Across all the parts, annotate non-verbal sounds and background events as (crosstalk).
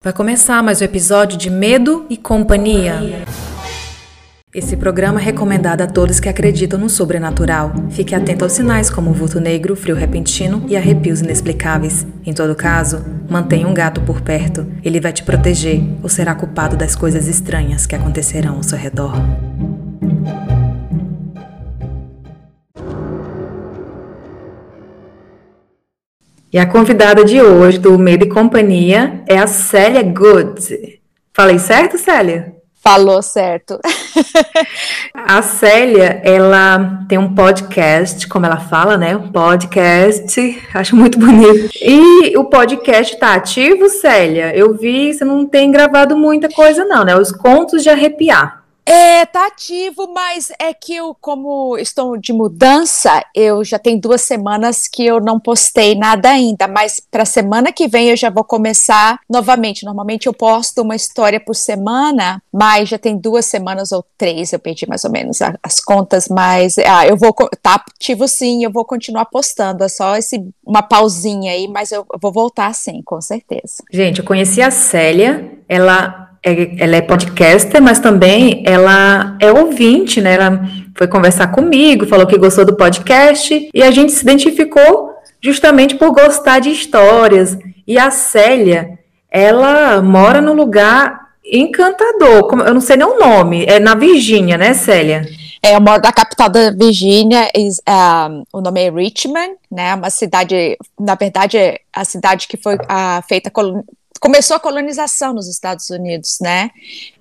Vai começar mais um episódio de Medo e Companhia. Esse programa é recomendado a todos que acreditam no sobrenatural. Fique atento aos sinais como vulto negro, frio repentino e arrepios inexplicáveis. Em todo caso, mantenha um gato por perto. Ele vai te proteger ou será culpado das coisas estranhas que acontecerão ao seu redor. E a convidada de hoje do Medo e Companhia é a Célia Good. Falei certo, Célia? Falou certo. (laughs) a Célia, ela tem um podcast, como ela fala, né? Um podcast, acho muito bonito. E o podcast tá ativo, Célia? Eu vi, você não tem gravado muita coisa não, né? Os contos de arrepiar. É, tá ativo, mas é que eu, como estou de mudança, eu já tenho duas semanas que eu não postei nada ainda, mas para semana que vem eu já vou começar novamente. Normalmente eu posto uma história por semana, mas já tem duas semanas ou três, eu perdi mais ou menos as contas, mas ah, eu vou, tá ativo sim, eu vou continuar postando, é só esse, uma pausinha aí, mas eu, eu vou voltar sim, com certeza. Gente, eu conheci a Célia, ela é, ela é podcaster, mas também ela é ouvinte, né? Ela foi conversar comigo, falou que gostou do podcast e a gente se identificou justamente por gostar de histórias. E a Célia, ela mora num lugar encantador, eu não sei nem o nome, é na Virgínia, né, Célia? É, eu moro na capital da Virgínia, um, o nome é Richmond, né, uma cidade, na verdade, é a cidade que foi uh, feita começou a colonização nos Estados Unidos, né?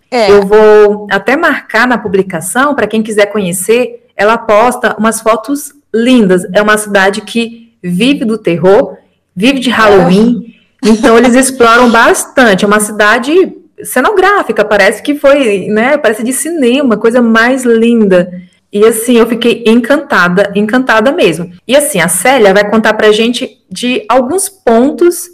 É. Eu vou até marcar na publicação, para quem quiser conhecer, ela posta umas fotos lindas. É uma cidade que vive do terror, vive de Halloween, é. então eles exploram bastante. É uma cidade cenográfica, parece que foi, né? Parece de cinema, coisa mais linda. E assim, eu fiquei encantada, encantada mesmo. E assim, a Célia vai contar pra gente de alguns pontos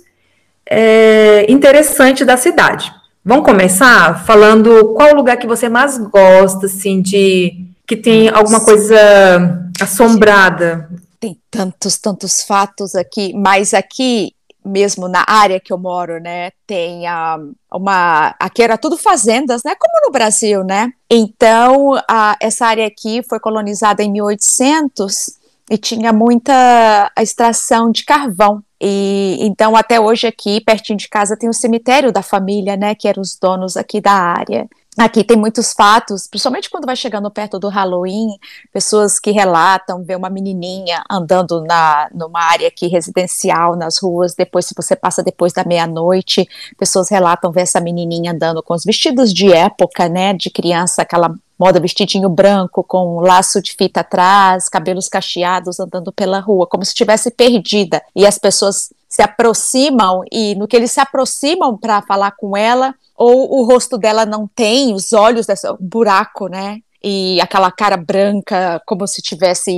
é, interessante da cidade. Vamos começar falando qual o lugar que você mais gosta, assim, de que tem alguma coisa assombrada. Tem tantos, tantos fatos aqui, mas aqui mesmo na área que eu moro, né, tem a, uma, aqui era tudo fazendas, né, como no Brasil, né, então a, essa área aqui foi colonizada em 1800 e tinha muita extração de carvão, e então até hoje aqui, pertinho de casa, tem o cemitério da família, né, que eram os donos aqui da área. Aqui tem muitos fatos, principalmente quando vai chegando perto do Halloween, pessoas que relatam ver uma menininha andando na numa área aqui residencial nas ruas, depois se você passa depois da meia-noite, pessoas relatam ver essa menininha andando com os vestidos de época, né, de criança, aquela moda vestidinho branco com um laço de fita atrás, cabelos cacheados andando pela rua, como se estivesse perdida. E as pessoas se aproximam e no que eles se aproximam para falar com ela, ou o rosto dela não tem os olhos desse buraco, né? E aquela cara branca como se tivesse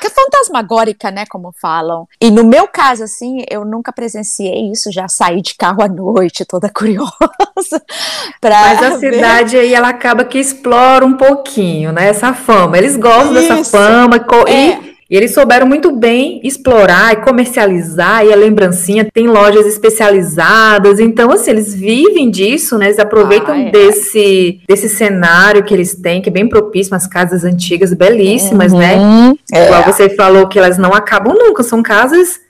que é fantasmagórica, né, como falam. E no meu caso, assim, eu nunca presenciei isso, já saí de carro à noite, toda (laughs) curiosa. Mas a ver. cidade aí, ela acaba que explora um pouquinho, né, essa fama. Eles gostam isso. dessa fama é. E eles souberam muito bem explorar e comercializar, e a lembrancinha tem lojas especializadas, então, assim, eles vivem disso, né? Eles aproveitam ah, é. desse, desse cenário que eles têm, que é bem propício, umas casas antigas belíssimas, né? uhum. né? É. Igual você falou que elas não acabam nunca, são casas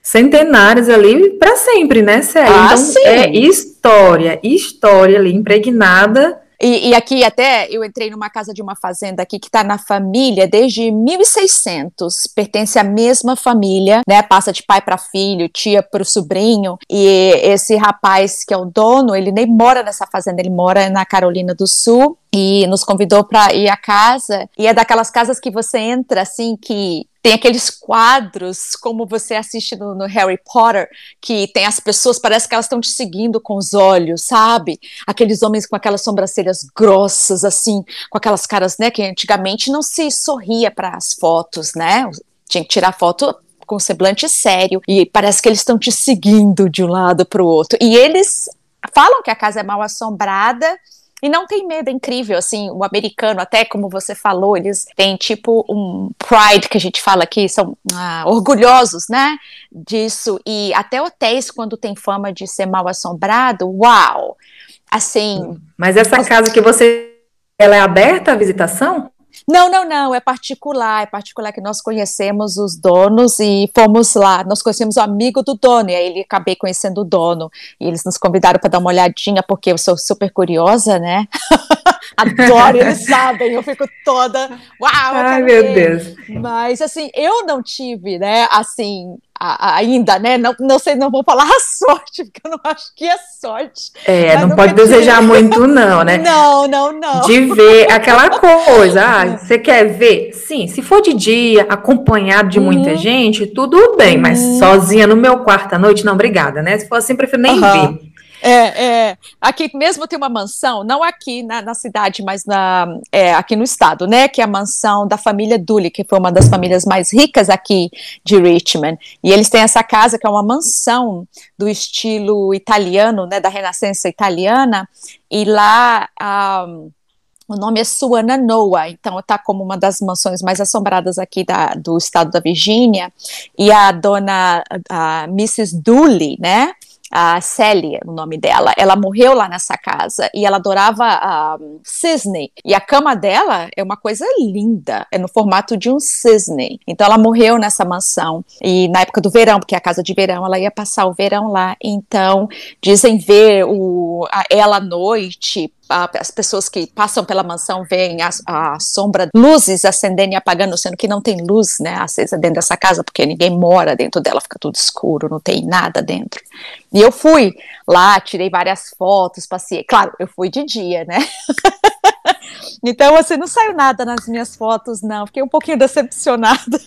centenárias ali para sempre, né, Célia? Ah, então, sim. é história, história ali impregnada e, e, aqui até eu entrei numa casa de uma fazenda aqui que está na família desde 1600, pertence à mesma família, né? Passa de pai para filho, tia para o sobrinho. E esse rapaz que é o dono, ele nem mora nessa fazenda, ele mora na Carolina do Sul e nos convidou para ir à casa. E é daquelas casas que você entra assim que tem aqueles quadros, como você assiste no, no, Harry Potter, que tem as pessoas, parece que elas estão te seguindo com os olhos, sabe? Aqueles homens com aquelas sobrancelhas grossas, assim, com aquelas caras, né, que antigamente não se sorria para as fotos, né? Tinha que tirar foto com semblante sério, e parece que eles estão te seguindo de um lado para o outro. E eles falam que a casa é mal assombrada, e não tem medo, é incrível, assim, o americano, até como você falou, eles têm tipo um pride que a gente fala aqui, são ah, orgulhosos, né, disso, e até hotéis, quando tem fama de ser mal assombrado, uau! Assim. Mas essa casa que você. Ela é aberta à visitação? Não, não, não, é particular, é particular que nós conhecemos os donos e fomos lá, nós conhecemos o amigo do dono, e aí ele acabei conhecendo o dono, e eles nos convidaram para dar uma olhadinha, porque eu sou super curiosa, né? (laughs) Adoro, eles (laughs) sabem, eu fico toda, uau! Ai, meu Deus! Mas, assim, eu não tive, né, assim, ainda, né? Não, não sei, não vou falar a (laughs) sorte, porque eu não acho que é sorte. É, não pode desejar muito, não, né? Não, não, não. De ver aquela (laughs) coisa. Ah, você quer ver? Sim, se for de dia, acompanhado de muita uhum. gente, tudo bem, uhum. mas sozinha no meu quarto à noite, não, obrigada, né? Se for assim, prefiro nem uhum. ver. É, é, aqui mesmo tem uma mansão, não aqui na, na cidade, mas na, é, aqui no estado, né? Que é a mansão da família Dooley, que foi uma das famílias mais ricas aqui de Richmond. E eles têm essa casa que é uma mansão do estilo italiano, né? Da Renascença italiana. E lá um, o nome é Suana Noah, então está como uma das mansões mais assombradas aqui da, do estado da Virgínia. E a dona a Mrs. Dooley, né? A Célia, o nome dela, ela morreu lá nessa casa e ela adorava um, cisne. E a cama dela é uma coisa linda, é no formato de um cisne. Então ela morreu nessa mansão e na época do verão, porque é a casa de verão, ela ia passar o verão lá. Então dizem ver o, a, ela à noite as pessoas que passam pela mansão veem a, a, sombra, luzes acendendo e apagando, sendo que não tem luz, né, acesa dentro dessa casa, porque ninguém mora dentro dela, fica tudo escuro, não tem nada dentro. E eu fui lá, tirei várias fotos, passei, claro, eu fui de dia, né? (laughs) Então, assim, não saiu nada nas minhas fotos, não. Fiquei um pouquinho decepcionada.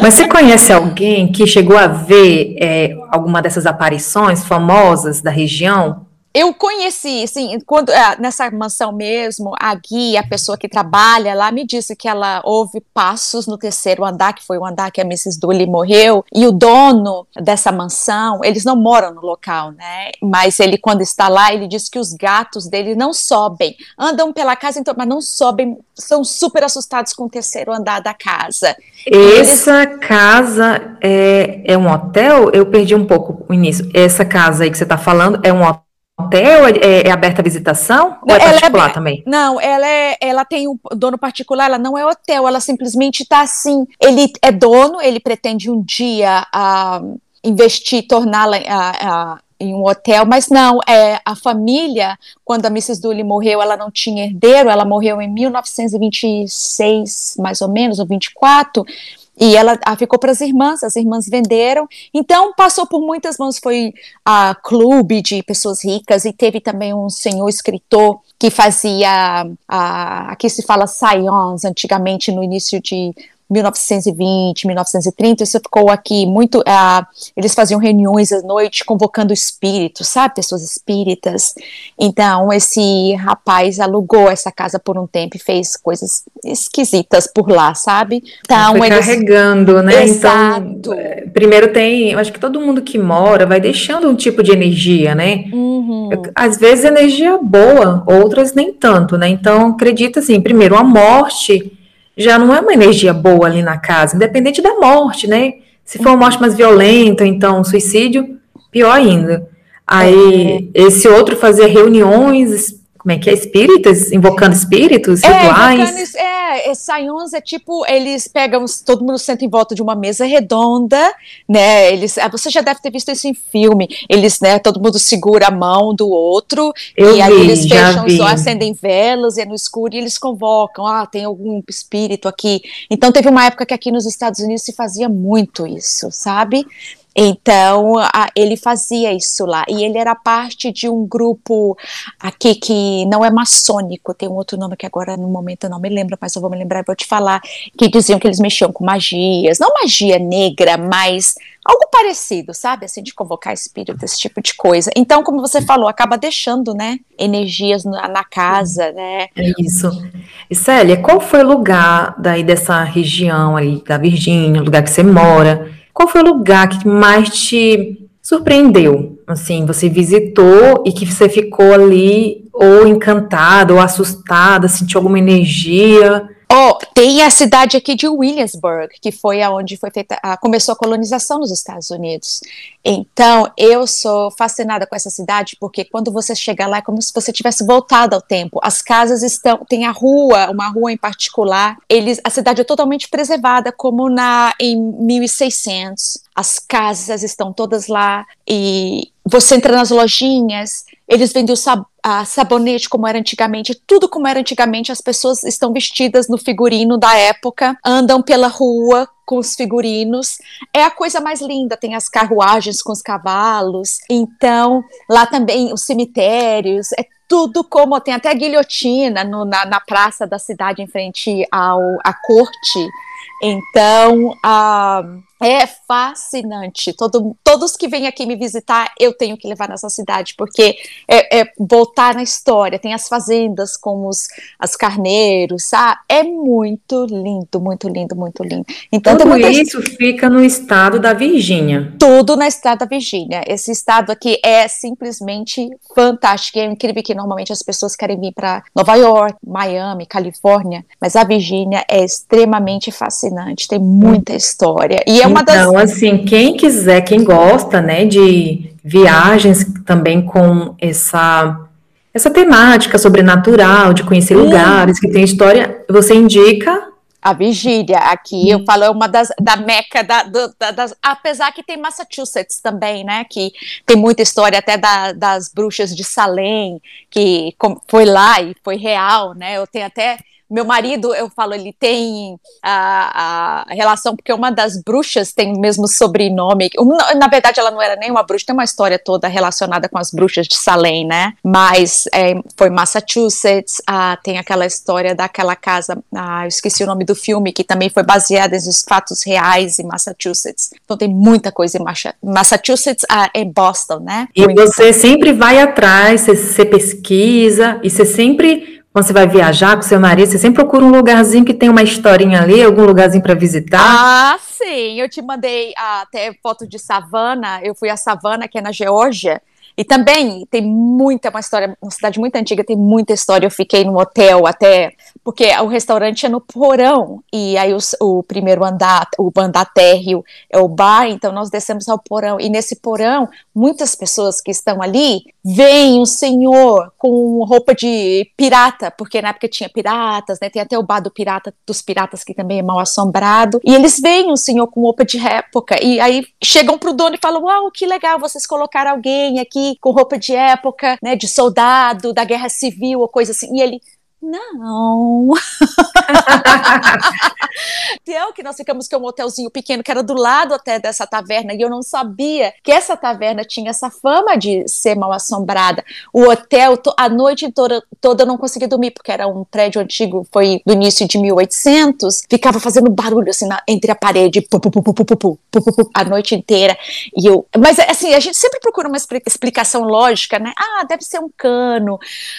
Mas (laughs) você conhece alguém que chegou a ver é, alguma dessas aparições famosas da região? Eu conheci, assim, quando é, nessa mansão mesmo, a guia, a pessoa que trabalha lá, me disse que ela ouve passos no terceiro andar, que foi o andar que a Mrs. Dooley morreu, e o dono dessa mansão, eles não moram no local, né? Mas ele, quando está lá, ele diz que os gatos dele não sobem, andam pela casa, então, mas não sobem, são super assustados com o terceiro andar da casa. Essa eles... casa é, é um hotel? Eu perdi um pouco o início. Essa casa aí que você está falando é um hotel? Hotel? É, é aberta a visitação? Ou é é particular é, também? Não, ela, é, ela tem um dono particular, ela não é hotel, ela simplesmente está assim. Ele é dono, ele pretende um dia uh, investir, torná-la uh, uh, em um hotel, mas não, é a família, quando a Mrs. Dooley morreu, ela não tinha herdeiro, ela morreu em 1926, mais ou menos, ou 24, e ela ficou para as irmãs, as irmãs venderam. Então passou por muitas mãos, foi a clube de pessoas ricas e teve também um senhor escritor que fazia a, aqui se fala science antigamente no início de 1920, 1930, isso ficou aqui muito. Uh, eles faziam reuniões à noite convocando espíritos, sabe? Pessoas espíritas. Então, esse rapaz alugou essa casa por um tempo e fez coisas esquisitas por lá, sabe? Então, Foi eles... carregando, né? Então, Exato. Então, primeiro tem. Eu acho que todo mundo que mora vai deixando um tipo de energia, né? Uhum. Às vezes energia boa, outras nem tanto, né? Então, acredita assim, primeiro, a morte já não é uma energia boa ali na casa, independente da morte, né? Se for uma morte mais violenta, então suicídio, pior ainda. Aí, é. esse outro fazia reuniões como é que é? Espíritas? Invocando espíritos? É, rituais? é, é, Sayons é tipo, eles pegam, todo mundo senta em volta de uma mesa redonda, né, eles, ah, você já deve ter visto isso em filme, eles, né, todo mundo segura a mão do outro, Eu e aí eles fecham os olhos, acendem velas, e é no escuro, e eles convocam, ah, tem algum espírito aqui. Então teve uma época que aqui nos Estados Unidos se fazia muito isso, sabe? Então, a, ele fazia isso lá. E ele era parte de um grupo aqui que não é maçônico, tem um outro nome que agora no momento eu não me lembro, mas eu vou me lembrar e vou te falar. Que diziam que eles mexiam com magias, não magia negra, mas algo parecido, sabe? Assim, de convocar espírito, esse tipo de coisa. Então, como você falou, acaba deixando, né? Energias na, na casa, né? É isso. E Célia, qual foi o lugar daí dessa região aí da Virgínia, o lugar que você mora? Qual foi o lugar que mais te surpreendeu? Assim, você visitou e que você ficou ali ou encantada, ou assustada, sentiu alguma energia? Oh, tem a cidade aqui de Williamsburg, que foi aonde foi feita, a, começou a colonização nos Estados Unidos. Então, eu sou fascinada com essa cidade, porque quando você chega lá é como se você tivesse voltado ao tempo. As casas estão, tem a rua, uma rua em particular, eles, a cidade é totalmente preservada, como na em 1600. As casas estão todas lá e você entra nas lojinhas, eles vendem o sab a sabonete como era antigamente, tudo como era antigamente, as pessoas estão vestidas no figurino da época, andam pela rua com os figurinos, é a coisa mais linda, tem as carruagens com os cavalos, então lá também os cemitérios, é tudo como, tem até guilhotina no, na, na praça da cidade em frente ao, à corte, então, a é fascinante. Todo, todos que vêm aqui me visitar, eu tenho que levar nessa cidade, porque é, é voltar na história. Tem as fazendas com os as carneiros, sabe? É muito lindo, muito lindo, muito lindo. Então, Tudo isso fica no estado da Virgínia. Tudo no estado da Virgínia. Esse estado aqui é simplesmente fantástico. É incrível que normalmente as pessoas querem vir para Nova York, Miami, Califórnia, mas a Virgínia é extremamente fascinante. Tem muita história. E é uma das... Então, assim, quem quiser, quem gosta, né, de viagens também com essa essa temática sobrenatural, de conhecer lugares que tem história, você indica? A vigília aqui, eu falo, é uma das da meca da, do, da, das, apesar que tem Massachusetts também, né, que tem muita história até da, das bruxas de Salem, que foi lá e foi real, né, eu tenho até meu marido, eu falo, ele tem a, a relação, porque uma das bruxas tem o mesmo sobrenome. Na verdade, ela não era nem uma bruxa, tem uma história toda relacionada com as bruxas de Salem, né? Mas é, foi Massachusetts, ah, tem aquela história daquela casa, ah, eu esqueci o nome do filme, que também foi baseada em fatos reais em Massachusetts. Então tem muita coisa em Massachusetts, ah, em Boston, né? E você sempre vai atrás, você pesquisa, e você sempre quando você vai viajar com seu marido, você sempre procura um lugarzinho que tem uma historinha ali, algum lugarzinho para visitar? Ah, sim. Eu te mandei até foto de savana. Eu fui a Savana, que é na Geórgia. E também tem muita, uma história, uma cidade muito antiga, tem muita história. Eu fiquei no hotel até, porque o restaurante é no porão, e aí os, o primeiro andar, o andar térreo é o bar, então nós descemos ao porão. E nesse porão, muitas pessoas que estão ali veem o senhor com roupa de pirata, porque na época tinha piratas, né? Tem até o bar do pirata, dos piratas, que também é mal assombrado. E eles veem o senhor com roupa de época, e aí chegam pro dono e falam: Uau, que legal, vocês colocaram alguém aqui com roupa de época, né, de soldado, da guerra civil ou coisa assim. E ele, não. Então, que nós ficamos com um hotelzinho pequeno que era do lado até dessa taverna e eu não sabia que essa taverna tinha essa fama de ser mal assombrada. O hotel, a noite toda, toda eu não conseguia dormir porque era um prédio antigo, foi do início de 1800, ficava fazendo barulho assim na, entre a parede, pu, pu, pu, a noite inteira. E eu, mas assim, a gente sempre procura uma explicação lógica, né? Ah, deve ser um cano.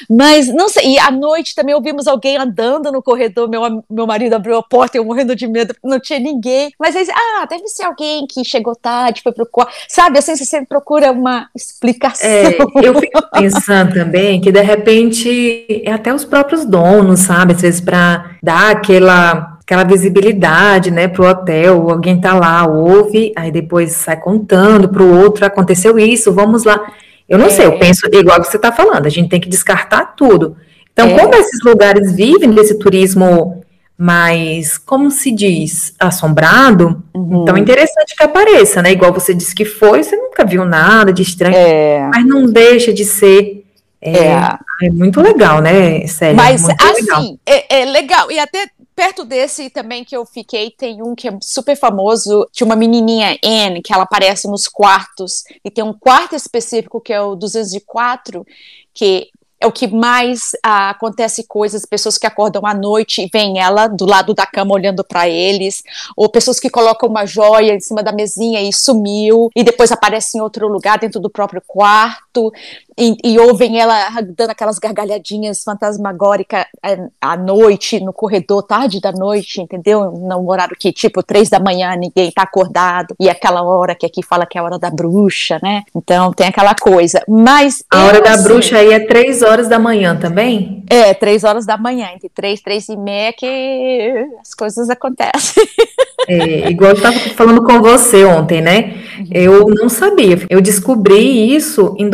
Mas não sei, e à noite também ouvimos alguém andando no corredor, meu, meu marido abriu a porta e eu morrendo de medo, não tinha ninguém. Mas aí, ah, deve ser alguém que chegou tarde, foi pro quarto. Sabe, assim, você sempre procura uma explicação. É, eu fico (laughs) pensando também que, de repente, é até os próprios donos, sabe, às vezes para dar aquela aquela visibilidade, né, pro hotel, alguém tá lá, ouve, aí depois sai contando pro outro, aconteceu isso, vamos lá. Eu não é. sei, eu penso igual que você tá falando, a gente tem que descartar tudo. Então, é. como esses lugares vivem desse turismo mais, como se diz, assombrado, uhum. então é interessante que apareça, né? Igual você disse que foi, você nunca viu nada de estranho, é. mas não deixa de ser. É, é. é muito legal, né? Sério, mas assim, legal. É, é legal. E até perto desse também que eu fiquei, tem um que é super famoso, de uma menininha Anne, que ela aparece nos quartos, e tem um quarto específico que é o 204, que é o que mais ah, acontece coisas, pessoas que acordam à noite e vem ela do lado da cama olhando para eles, ou pessoas que colocam uma joia em cima da mesinha e sumiu, e depois aparece em outro lugar dentro do próprio quarto. E, e, ouvem ela dando aquelas gargalhadinhas fantasmagóricas é, à noite, no corredor, tarde da noite, entendeu? No horário que, tipo, três da manhã, ninguém tá acordado, e aquela hora que aqui fala que é a hora da bruxa, né? Então tem aquela coisa. Mas. A hora da assim, bruxa aí é três horas da manhã também? É, três horas da manhã, entre três, três e meia que as coisas acontecem. (laughs) É, igual eu estava falando com você ontem, né? Uhum. Eu não sabia. Eu descobri isso em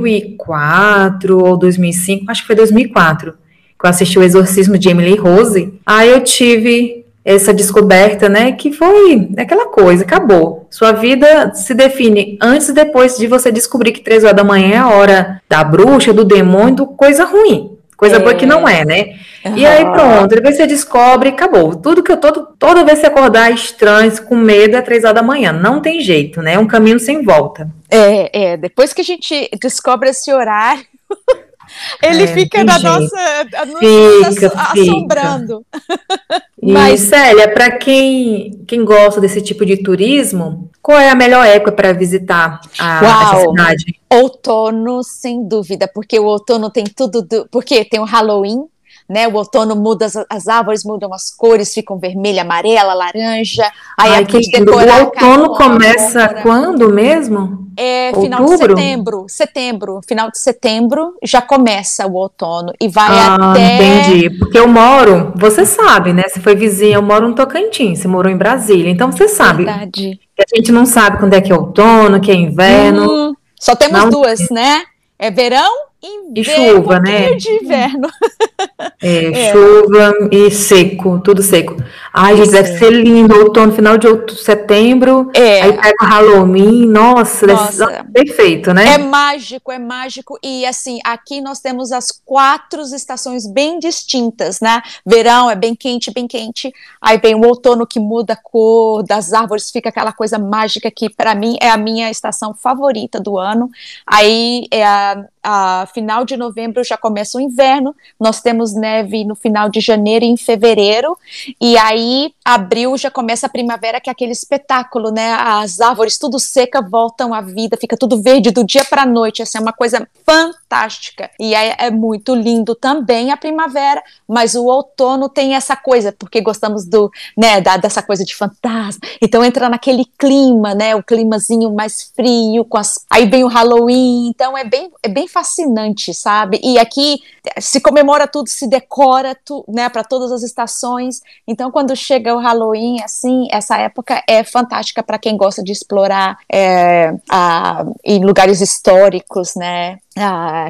2004 ou 2005, acho que foi 2004, que eu assisti o Exorcismo de Emily Rose. Aí eu tive essa descoberta, né? Que foi aquela coisa, acabou. Sua vida se define antes e depois de você descobrir que três horas da manhã é a hora da bruxa, do demônio, coisa ruim. Coisa é. boa que não é, né? Uhum. E aí pronto, depois você descobre, acabou. Tudo que eu todo, toda vez que você acordar estranho, com medo, é três horas da manhã. Não tem jeito, né? É um caminho sem volta. É, é. Depois que a gente descobre esse horário, (laughs) ele é, fica na jeito. nossa, fica, assombrando. (laughs) Mas, Célia, para quem, quem gosta desse tipo de turismo, qual é a melhor época para visitar a, essa cidade? Outono, sem dúvida, porque o outono tem tudo, do, porque tem o Halloween, né? O outono muda, as, as, árvores mudam as cores, ficam vermelha, amarela, laranja. Aí Ai, que decorar, O outono começa quando mesmo? É final de setembro. Setembro, final de setembro já começa o outono e vai ah, até. Entendi. Porque eu moro, você sabe, né? Você foi vizinha, eu moro no Tocantins, você morou em Brasília, então você sabe. Verdade. A gente não sabe quando é que é outono, que é inverno. Hum, só temos não... duas, né? É verão inverno, e chuva, né? de inverno. (laughs) É, é, chuva e seco, tudo seco. Ai, gente, deve ser lindo, outono, final de outubro, setembro, é. aí pega o Halloween, nossa, nossa. Deve ser perfeito, né? É mágico, é mágico, e assim, aqui nós temos as quatro estações bem distintas, né? Verão é bem quente, bem quente, aí vem o outono que muda a cor das árvores, fica aquela coisa mágica que para mim é a minha estação favorita do ano, aí é a, a final de novembro já começa o inverno, nós temos neve no final de janeiro e em fevereiro, e aí abril já começa a primavera, que é aquele espetáculo, né? As árvores tudo seca voltam à vida, fica tudo verde do dia para a noite, assim, é uma coisa fantástica. E é, é muito lindo também a primavera, mas o outono tem essa coisa, porque gostamos do, né, da, dessa coisa de fantasma. Então entra naquele clima, né? O climazinho mais frio, com as... aí vem o Halloween, então é bem, é bem fascinante, sabe? E aqui se comemora tudo, se decora, tu, né, para todas as estações. Então, quando chega o Halloween, assim, essa época é fantástica para quem gosta de explorar é, a, em lugares históricos, né?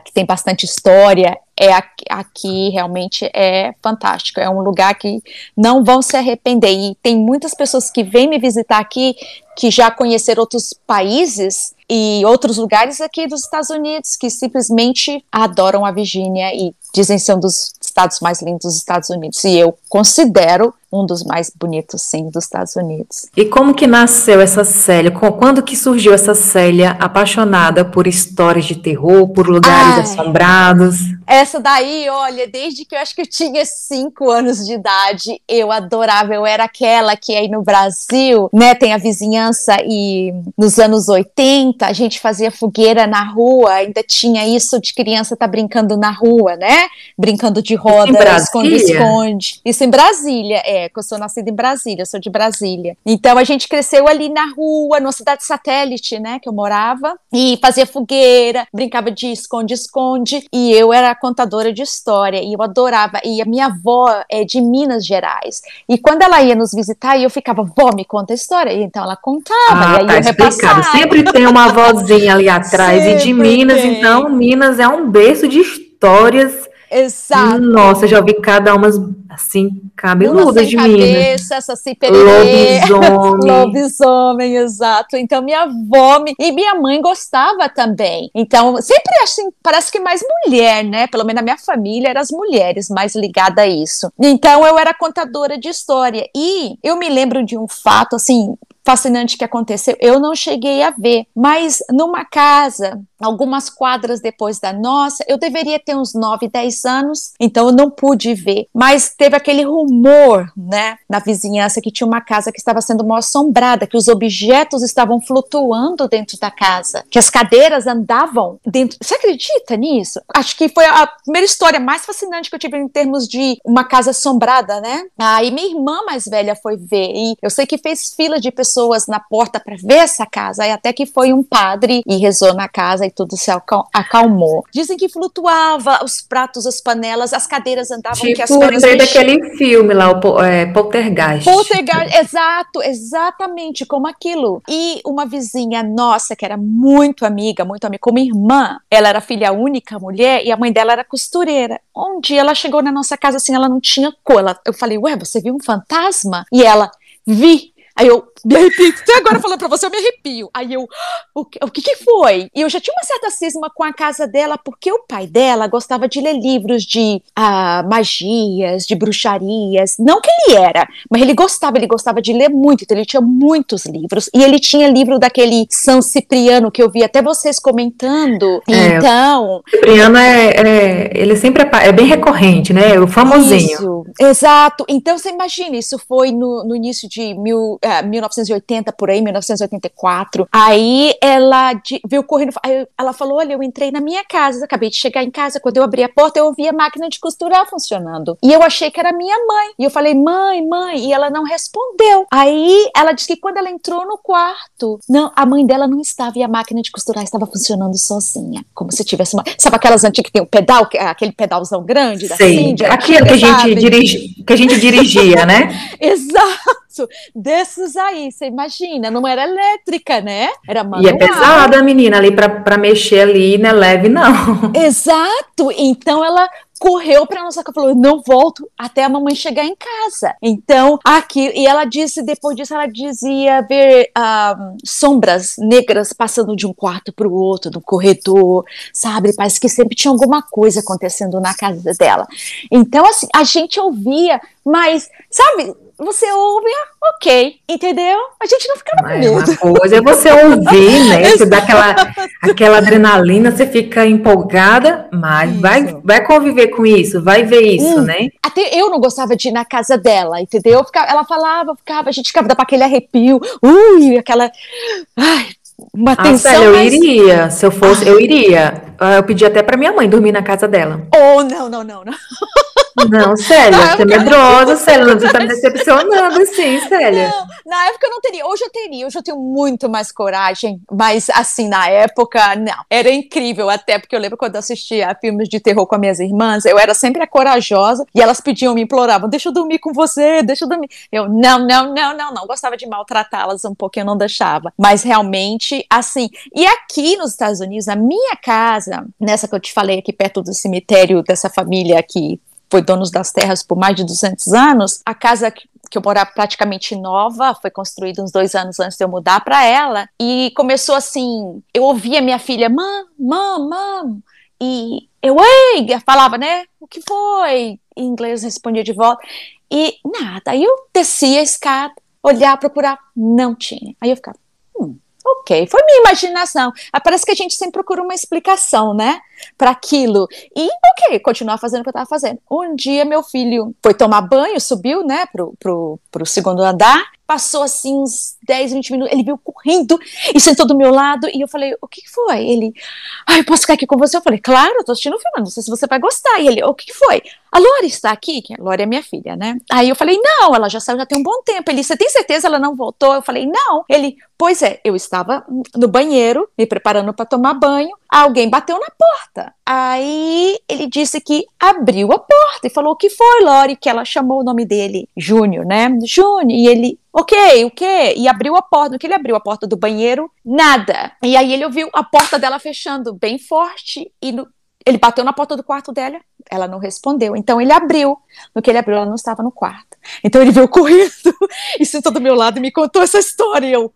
Que tem bastante história, é aqui, aqui, realmente é fantástico. É um lugar que não vão se arrepender. E tem muitas pessoas que vêm me visitar aqui que já conheceram outros países e outros lugares aqui dos Estados Unidos que simplesmente adoram a Virgínia e dizem ser um dos estados mais lindos dos Estados Unidos. E eu considero um dos mais bonitos, sim, dos Estados Unidos. E como que nasceu essa Célia? Quando que surgiu essa Célia apaixonada por histórias de terror, por lugares Ai, assombrados? Essa daí, olha, desde que eu acho que eu tinha cinco anos de idade, eu adorava. Eu era aquela que aí no Brasil, né, tem a vizinhança e nos anos 80 a gente fazia fogueira na rua, ainda tinha isso de criança tá brincando na rua, né? Brincando de roda, esconde-esconde. Isso em Brasília, é, que eu sou nascida em Brasília, sou de Brasília. Então a gente cresceu ali na rua, numa cidade satélite, né, que eu morava, e fazia fogueira, brincava de esconde-esconde, e eu era contadora de história, e eu adorava. E a minha avó é de Minas Gerais. E quando ela ia nos visitar, eu ficava, vó, me conta a história. E então ela contava, ah, e aí tá eu. Sempre tem uma vozinha ali atrás, Sempre e de Minas, tem. então Minas é um berço de histórias Exato. Nossa, já ouvi cada umas assim, cabeludas de cabeça, essa Lobisomem. (laughs) Lobisomem, exato. Então, minha avó me... e minha mãe gostava também. Então, sempre assim, parece que mais mulher, né? Pelo menos na minha família, eram as mulheres mais ligadas a isso. Então, eu era contadora de história. E eu me lembro de um fato, assim, fascinante que aconteceu, eu não cheguei a ver, mas numa casa algumas quadras depois da nossa, eu deveria ter uns 9, 10 anos, então eu não pude ver. Mas teve aquele rumor, né, na vizinhança que tinha uma casa que estava sendo mal assombrada, que os objetos estavam flutuando dentro da casa, que as cadeiras andavam dentro. Você acredita nisso? Acho que foi a primeira história mais fascinante que eu tive em termos de uma casa assombrada, né? Aí minha irmã mais velha foi ver e eu sei que fez fila de pessoas na porta para ver essa casa, aí até que foi um padre e rezou na casa e tudo se acalmou. Dizem que flutuava os pratos, as panelas, as cadeiras andavam tipo, que as pernas lembrei daquele filme lá, o é, Poltergeist. Poltergeist, exato, exatamente como aquilo. E uma vizinha nossa, que era muito amiga, muito amiga, como irmã, ela era filha única, mulher, e a mãe dela era costureira. Um dia ela chegou na nossa casa assim, ela não tinha cor. Ela, eu falei, ué, você viu um fantasma? E ela, vi. Aí eu me arrepio. Até agora falando pra você, eu me arrepio. Aí eu, o que, o que, que foi? E eu já tinha uma certa cisma com a casa dela, porque o pai dela gostava de ler livros de ah, magias, de bruxarias. Não que ele era, mas ele gostava, ele gostava de ler muito, então ele tinha muitos livros. E ele tinha livro daquele São Cipriano, que eu vi até vocês comentando. É, então. Cipriano é, é, ele sempre é, é, bem recorrente, né? O famosinho. Isso, exato. Então você imagina, isso foi no, no início de mil, uh, 1980, por aí, 1984. Aí ela de, veio correndo, aí ela falou: Olha, eu entrei na minha casa, acabei de chegar em casa. Quando eu abri a porta, eu ouvi a máquina de costurar funcionando. E eu achei que era minha mãe. E eu falei: Mãe, mãe. E ela não respondeu. Aí ela disse que quando ela entrou no quarto, não, a mãe dela não estava e a máquina de costurar estava funcionando sozinha. Como se tivesse uma. Sabe aquelas antigas que tem o um pedal, aquele pedalzão grande da Sei. Cindy? Aquilo que a gente, dirigi, que a gente dirigia, né? (laughs) Exato desses aí, você imagina, não era elétrica, né? Era manual. E é pesada a menina ali para mexer ali, não é leve não. (laughs) Exato, então ela correu para nossa casa, falou: "Não volto até a mamãe chegar em casa". Então, aqui e ela disse depois disso ela dizia ver um, sombras negras passando de um quarto para o outro, no corredor, sabe? Parece que sempre tinha alguma coisa acontecendo na casa dela. Então, assim, a gente ouvia, mas sabe, você ouve, ok, entendeu? A gente não fica com medo. É uma coisa é você ouvir, né? (laughs) Você dá aquela, aquela adrenalina, você fica empolgada, mas vai, vai conviver com isso, vai ver isso, hum, né? Até eu não gostava de ir na casa dela, entendeu? Ficava, ela falava, ficava, a gente ficava para aquele arrepio, ui, aquela. Ai, uma ah, tensão. Sério, eu mas... iria. Se eu fosse, eu iria. Ah, eu pedi até para minha mãe dormir na casa dela. Oh, não, não, não, não. Não, Célia, você é medrosa, Célia, você tá me decepcionando, assim, Célia. Não, na época eu não teria, hoje eu teria, hoje eu tenho muito mais coragem, mas assim, na época, não. Era incrível, até porque eu lembro quando eu assistia filmes de terror com as minhas irmãs, eu era sempre a corajosa, e elas pediam, me imploravam, deixa eu dormir com você, deixa eu dormir. Eu, não, não, não, não, não, gostava de maltratá-las um pouco, eu não deixava. Mas realmente, assim, e aqui nos Estados Unidos, a minha casa, nessa que eu te falei aqui perto do cemitério dessa família aqui, foi donos das terras por mais de 200 anos, a casa que que eu morava praticamente nova, foi construída uns dois anos antes de eu mudar para ela, e começou assim, eu ouvia minha filha, mam, mam, mam, e eu, ei, falava, né, o que foi? Em inglês respondia de volta, e nada, aí eu descia a escada, olhar, procurar, não tinha, aí eu ficava, ok, foi minha imaginação. Ah, parece que a gente sempre procura uma explicação, né, para aquilo. E ok, continuar fazendo o que eu estava fazendo. Um dia meu filho foi tomar banho, subiu, né, pro, pro, pro segundo andar, passou assim uns 10, 20 minutos, ele veio correndo e sentou do meu lado, e eu falei, o que foi? Ele, ai, posso ficar aqui com você? Eu falei, claro, eu tô assistindo o filme, não sei se você vai gostar. E ele, o que foi? A Lore está aqui? A Lore é minha filha, né? Aí eu falei, não, ela já saiu já tem um bom tempo. Ele, você tem certeza ela não voltou? Eu falei, não. Ele, pois é, eu estava no banheiro, me preparando para tomar banho, alguém bateu na porta. Aí ele disse que abriu a porta e falou: O que foi, Lori? Que ela chamou o nome dele, Júnior, né? Júnior. E ele, ok, o quê? E abriu a porta. No que ele abriu a porta do banheiro, nada. E aí ele ouviu a porta dela fechando bem forte e no, ele bateu na porta do quarto dela, ela não respondeu. Então ele abriu. No que ele abriu, ela não estava no quarto. Então ele veio correndo (laughs) e sentou do meu lado e me contou essa história. Eu,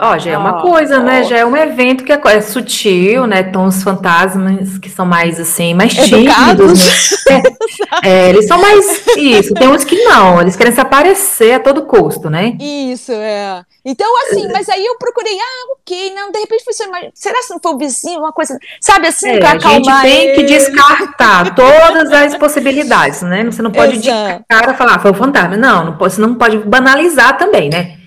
ó, já é uma coisa, né? Já é um evento que é, é sutil, né? Então os fantasmas que são mais assim, mais tímidos. Né? (laughs) É, é, eles são mais isso. Tem uns que não, eles querem se aparecer a todo custo, né? Isso, é. Então, assim, mas aí eu procurei, ah, ok, não, de repente foi só uma... Será que não foi o vizinho, uma coisa, sabe assim, é, pra acalmar A gente tem ele. que descartar todas as possibilidades, né? Você não pode descartar e falar, ah, foi o fantasma. Não, não pode, você não pode banalizar também, né?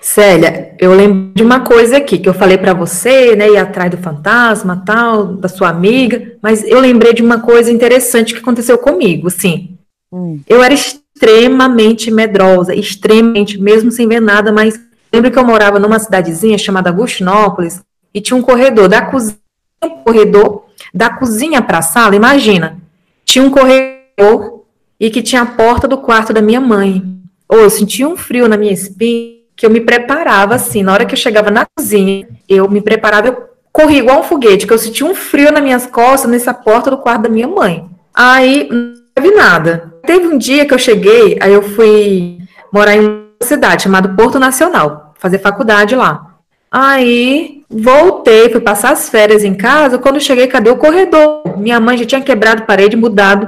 Célia, eu lembro de uma coisa aqui que eu falei para você, né, ir atrás do fantasma, tal, da sua amiga, mas eu lembrei de uma coisa interessante que aconteceu comigo, sim. Hum. Eu era extremamente medrosa, extremamente, mesmo sem ver nada, mas lembro que eu morava numa cidadezinha chamada Agustinópolis e tinha um corredor da cozinha, um corredor da cozinha para a sala, imagina, tinha um corredor e que tinha a porta do quarto da minha mãe. Ou eu sentia um frio na minha espinha que eu me preparava assim, na hora que eu chegava na cozinha, eu me preparava, eu corria igual um foguete, que eu sentia um frio nas minhas costas nessa porta do quarto da minha mãe. Aí não teve nada. Teve um dia que eu cheguei, aí eu fui morar em uma cidade chamada Porto Nacional, fazer faculdade lá. Aí voltei, fui passar as férias em casa. Quando cheguei, cadê o corredor? Minha mãe já tinha quebrado parede, mudado.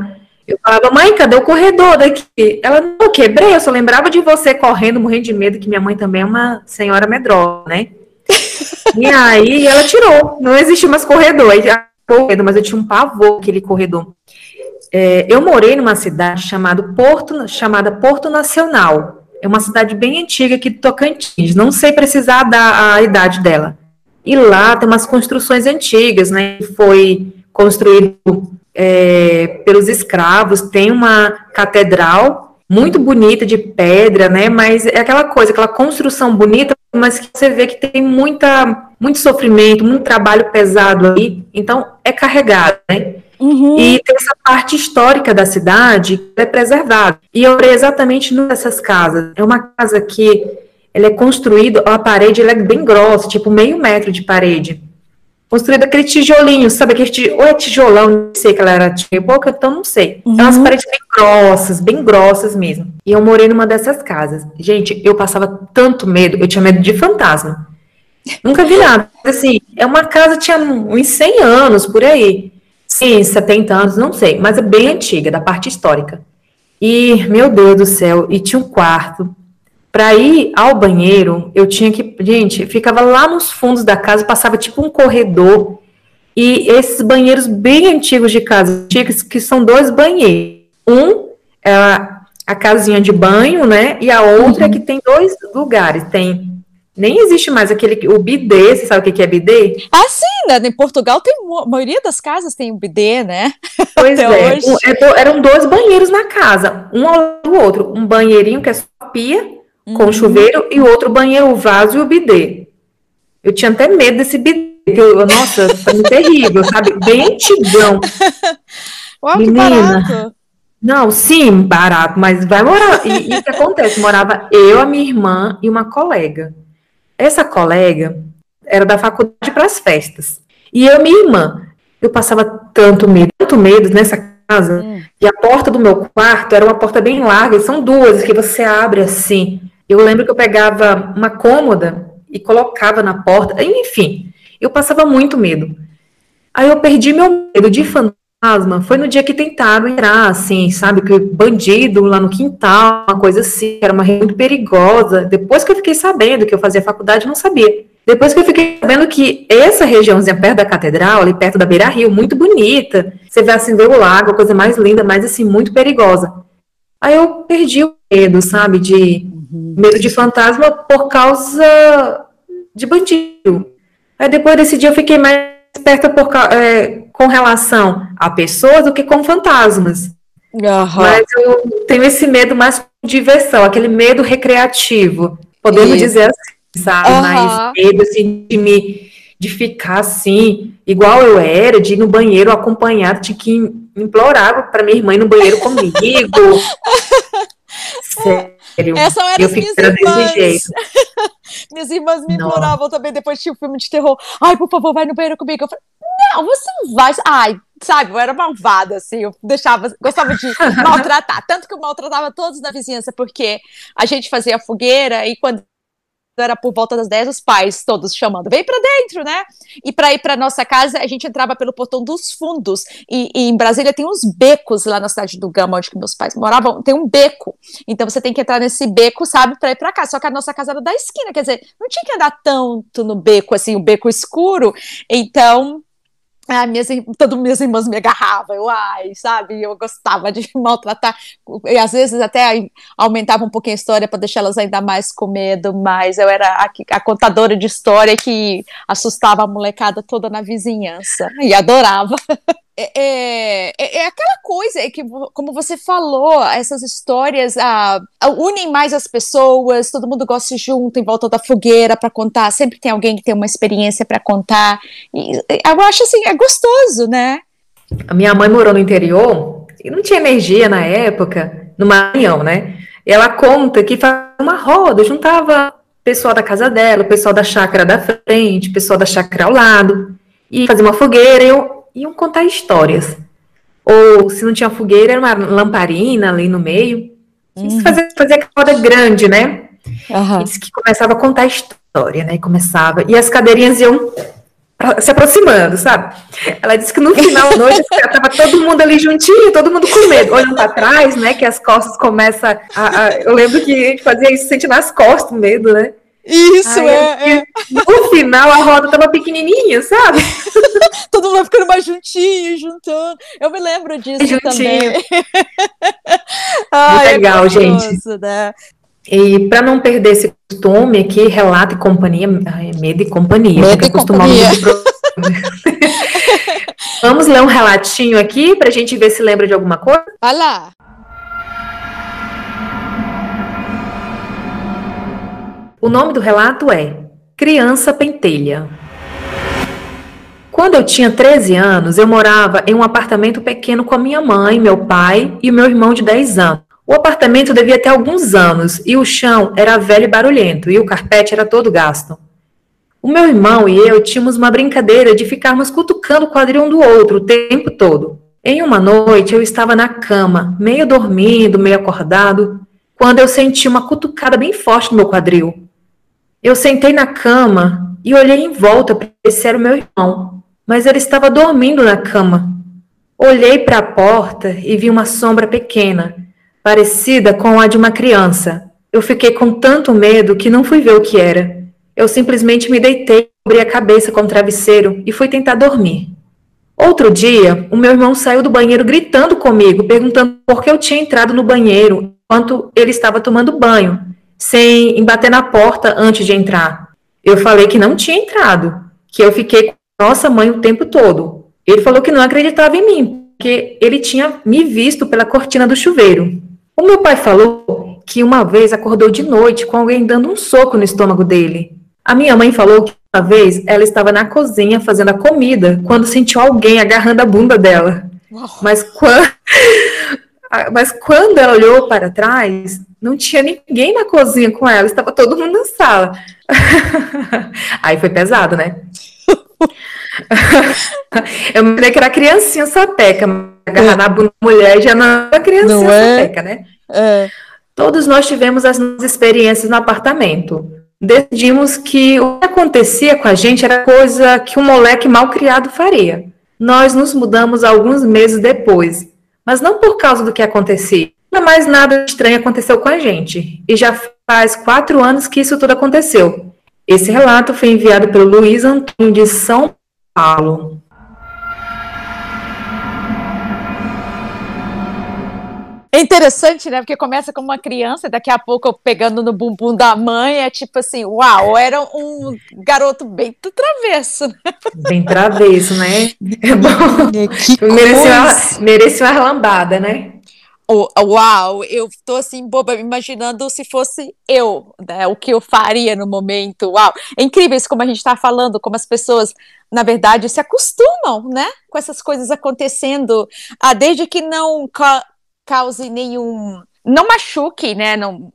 Eu falava, mãe, cadê o corredor daqui? Ela, não, quebrei, eu só lembrava de você correndo, morrendo de medo, que minha mãe também é uma senhora medrosa, né? (laughs) e aí ela tirou, não existe mais corredor. Aí, mas eu tinha um pavor aquele corredor. É, eu morei numa cidade chamada Porto, chamada Porto Nacional. É uma cidade bem antiga aqui do Tocantins. Não sei precisar da a idade dela. E lá tem umas construções antigas, né? Foi construído é, pelos escravos. Tem uma catedral muito bonita de pedra, né? Mas é aquela coisa, aquela construção bonita, mas que você vê que tem muita, muito sofrimento, muito trabalho pesado aí. Então é carregado, né? Uhum. E tem essa parte histórica da cidade que é preservada. E eu olhei exatamente nessas casas. É uma casa que ela é construída, a parede é bem grossa, tipo meio metro de parede. Construída aquele tijolinho, sabe? Aquele ou é tijolão, não sei que ela era boca, então não sei. Uhum. É umas paredes bem grossas, bem grossas mesmo. E eu morei numa dessas casas. Gente, eu passava tanto medo, eu tinha medo de fantasma. Nunca vi nada. Assim, é uma casa, tinha uns 100 anos por aí. Sim, 70 anos, não sei, mas é bem antiga, da parte histórica. E, meu Deus do céu, e tinha um quarto. Para ir ao banheiro, eu tinha que. Gente, ficava lá nos fundos da casa, passava tipo um corredor. E esses banheiros bem antigos de casa, antigos, que são dois banheiros. Um é a casinha de banho, né? E a outra uhum. é que tem dois lugares. Tem nem existe mais aquele o bidê, você sabe o que é bidê? Ah, sim, né? Em Portugal tem a maioria das casas tem o bidê, né? (laughs) Pois é, um, é eram dois banheiros na casa, um ao lado do outro, um banheirinho que é só pia uhum. com chuveiro e o outro banheiro, o vaso e o bidê. Eu tinha até medo desse bidê, eu, nossa, foi terrível, sabe? Bem antigão. (laughs) Uau, Menina, que barato. Não, sim, barato, mas vai morar. E o que acontece? Morava eu, a minha irmã e uma colega. Essa colega era da faculdade para as festas. E eu, minha irmã, eu passava tanto medo, tanto medo nessa casa. Hum. E a porta do meu quarto era uma porta bem larga, e são duas que você abre assim. Eu lembro que eu pegava uma cômoda e colocava na porta, enfim, eu passava muito medo. Aí eu perdi meu medo de fantasma. Foi no dia que tentaram entrar, assim, sabe? Que bandido lá no quintal, uma coisa assim, era uma região muito perigosa. Depois que eu fiquei sabendo que eu fazia faculdade, eu não sabia. Depois que eu fiquei sabendo que essa regiãozinha perto da catedral, ali perto da Beira Rio, muito bonita, você vê assim, ver o lago, a coisa mais linda, mas assim, muito perigosa. Aí eu perdi o medo, sabe, de uhum. medo de fantasma por causa de bandido. Aí depois desse dia eu fiquei mais esperta por, é, com relação a pessoas do que com fantasmas. Uhum. Mas eu tenho esse medo mais de diversão, aquele medo recreativo, podemos Isso. dizer assim, sabe? Uhum. Mais medo assim, de me de ficar assim, igual eu era, de ir no banheiro acompanhado, de que implorar para minha irmã ir no banheiro comigo. (laughs) Sério. Eu irmãs. Desse jeito. (laughs) minhas irmãs me imploravam também depois de um filme de terror. Ai, por favor, vai no banheiro comigo. Eu falei, não, você não vai. Ai, sabe, eu era malvada, assim, eu deixava, gostava de (laughs) maltratar. Tanto que eu maltratava todos na vizinhança, porque a gente fazia fogueira e quando era por volta das 10, os pais todos chamando, vem para dentro, né? E para ir para nossa casa, a gente entrava pelo portão dos fundos. E, e, em Brasília tem uns becos lá na cidade do Gama, onde meus pais moravam, tem um beco. Então você tem que entrar nesse beco, sabe, para ir para casa. Só que a nossa casa era da esquina, quer dizer, não tinha que andar tanto no beco assim, o beco escuro. Então, ah, minhas, todo minhas irmãs me agarravam, eu, ai, sabe, eu gostava de (laughs) maltratar, e às vezes até aumentava um pouquinho a história para deixá-las ainda mais com medo, mas eu era a, a, contadora de história que assustava a molecada toda na vizinhança, e adorava. (laughs) É, é, é, é, aquela coisa é que, como você falou, essas histórias ah, unem mais as pessoas, todo mundo gosta junto em volta da fogueira para contar, sempre tem alguém que tem uma experiência para contar. E, eu acho assim, é gostoso, né? A minha mãe morou no interior e não tinha energia na época, no Maranhão, né? E ela conta que faz uma roda, juntava pessoal da casa dela, pessoal da chácara da frente, pessoal da chácara ao lado, e fazia uma fogueira. E eu iam contar histórias. Ou se não tinha fogueira, era uma lamparina ali no meio. Uhum. Fazia, fazia aquela roda grande, né? Uhum. Que começava a contar história, né? E começava. E as cadeirinhas iam se aproximando, sabe? Ela disse que no final da noite estava todo mundo ali juntinho, todo mundo com medo, olhando para trás, né? Que as costas começam a, a, Eu lembro que a gente fazia isso, sentindo as costas, o medo, né? Isso, Ai, é, é. No final a roda tava pequenininha, sabe? (laughs) Todo mundo ficando mais juntinho, juntando. Eu me lembro disso juntinho. também. (laughs) Ai, Muito legal, é gente. Né? E para não perder esse costume aqui, relato e companhia, medo e companhia. Medo e companhia. (laughs) Vamos ler um relatinho aqui para a gente ver se lembra de alguma coisa? Vai lá. O nome do relato é Criança Pentelha. Quando eu tinha 13 anos, eu morava em um apartamento pequeno com a minha mãe, meu pai e meu irmão de 10 anos. O apartamento devia ter alguns anos e o chão era velho e barulhento e o carpete era todo gasto. O meu irmão e eu tínhamos uma brincadeira de ficarmos cutucando o quadril um do outro o tempo todo. Em uma noite eu estava na cama, meio dormindo, meio acordado, quando eu senti uma cutucada bem forte no meu quadril. Eu sentei na cama e olhei em volta para ver se era o meu irmão, mas ele estava dormindo na cama. Olhei para a porta e vi uma sombra pequena, parecida com a de uma criança. Eu fiquei com tanto medo que não fui ver o que era. Eu simplesmente me deitei, cobri a cabeça com o travesseiro e fui tentar dormir. Outro dia, o meu irmão saiu do banheiro gritando comigo, perguntando por que eu tinha entrado no banheiro enquanto ele estava tomando banho sem bater na porta antes de entrar. Eu falei que não tinha entrado, que eu fiquei com nossa mãe o tempo todo. Ele falou que não acreditava em mim, porque ele tinha me visto pela cortina do chuveiro. O meu pai falou que uma vez acordou de noite com alguém dando um soco no estômago dele. A minha mãe falou que uma vez ela estava na cozinha fazendo a comida quando sentiu alguém agarrando a bunda dela. Mas quando, mas quando ela olhou para trás, não tinha ninguém na cozinha com ela, estava todo mundo na sala. (laughs) Aí foi pesado, né? (laughs) Eu me lembrei que era criancinha sapeca, agarrar é. na bunda da mulher já não era criancinha não é? sapeca, né? É. Todos nós tivemos as nossas experiências no apartamento. Decidimos que o que acontecia com a gente era coisa que um moleque mal criado faria. Nós nos mudamos alguns meses depois, mas não por causa do que acontecia, mais nada estranho aconteceu com a gente. E já faz quatro anos que isso tudo aconteceu. Esse relato foi enviado pelo Luiz Antônio de São Paulo. É interessante, né? Porque começa como uma criança, daqui a pouco pegando no bumbum da mãe, é tipo assim, uau, era um garoto bem travesso. Né? Bem travesso, né? É bom. Que merecia, uma, merecia uma lambada, né? Oh, uau, eu tô assim, boba, imaginando se fosse eu, né, o que eu faria no momento, uau. É incrível isso como a gente tá falando, como as pessoas, na verdade, se acostumam, né, com essas coisas acontecendo, ah, desde que não cause nenhum, não machuque, né, não,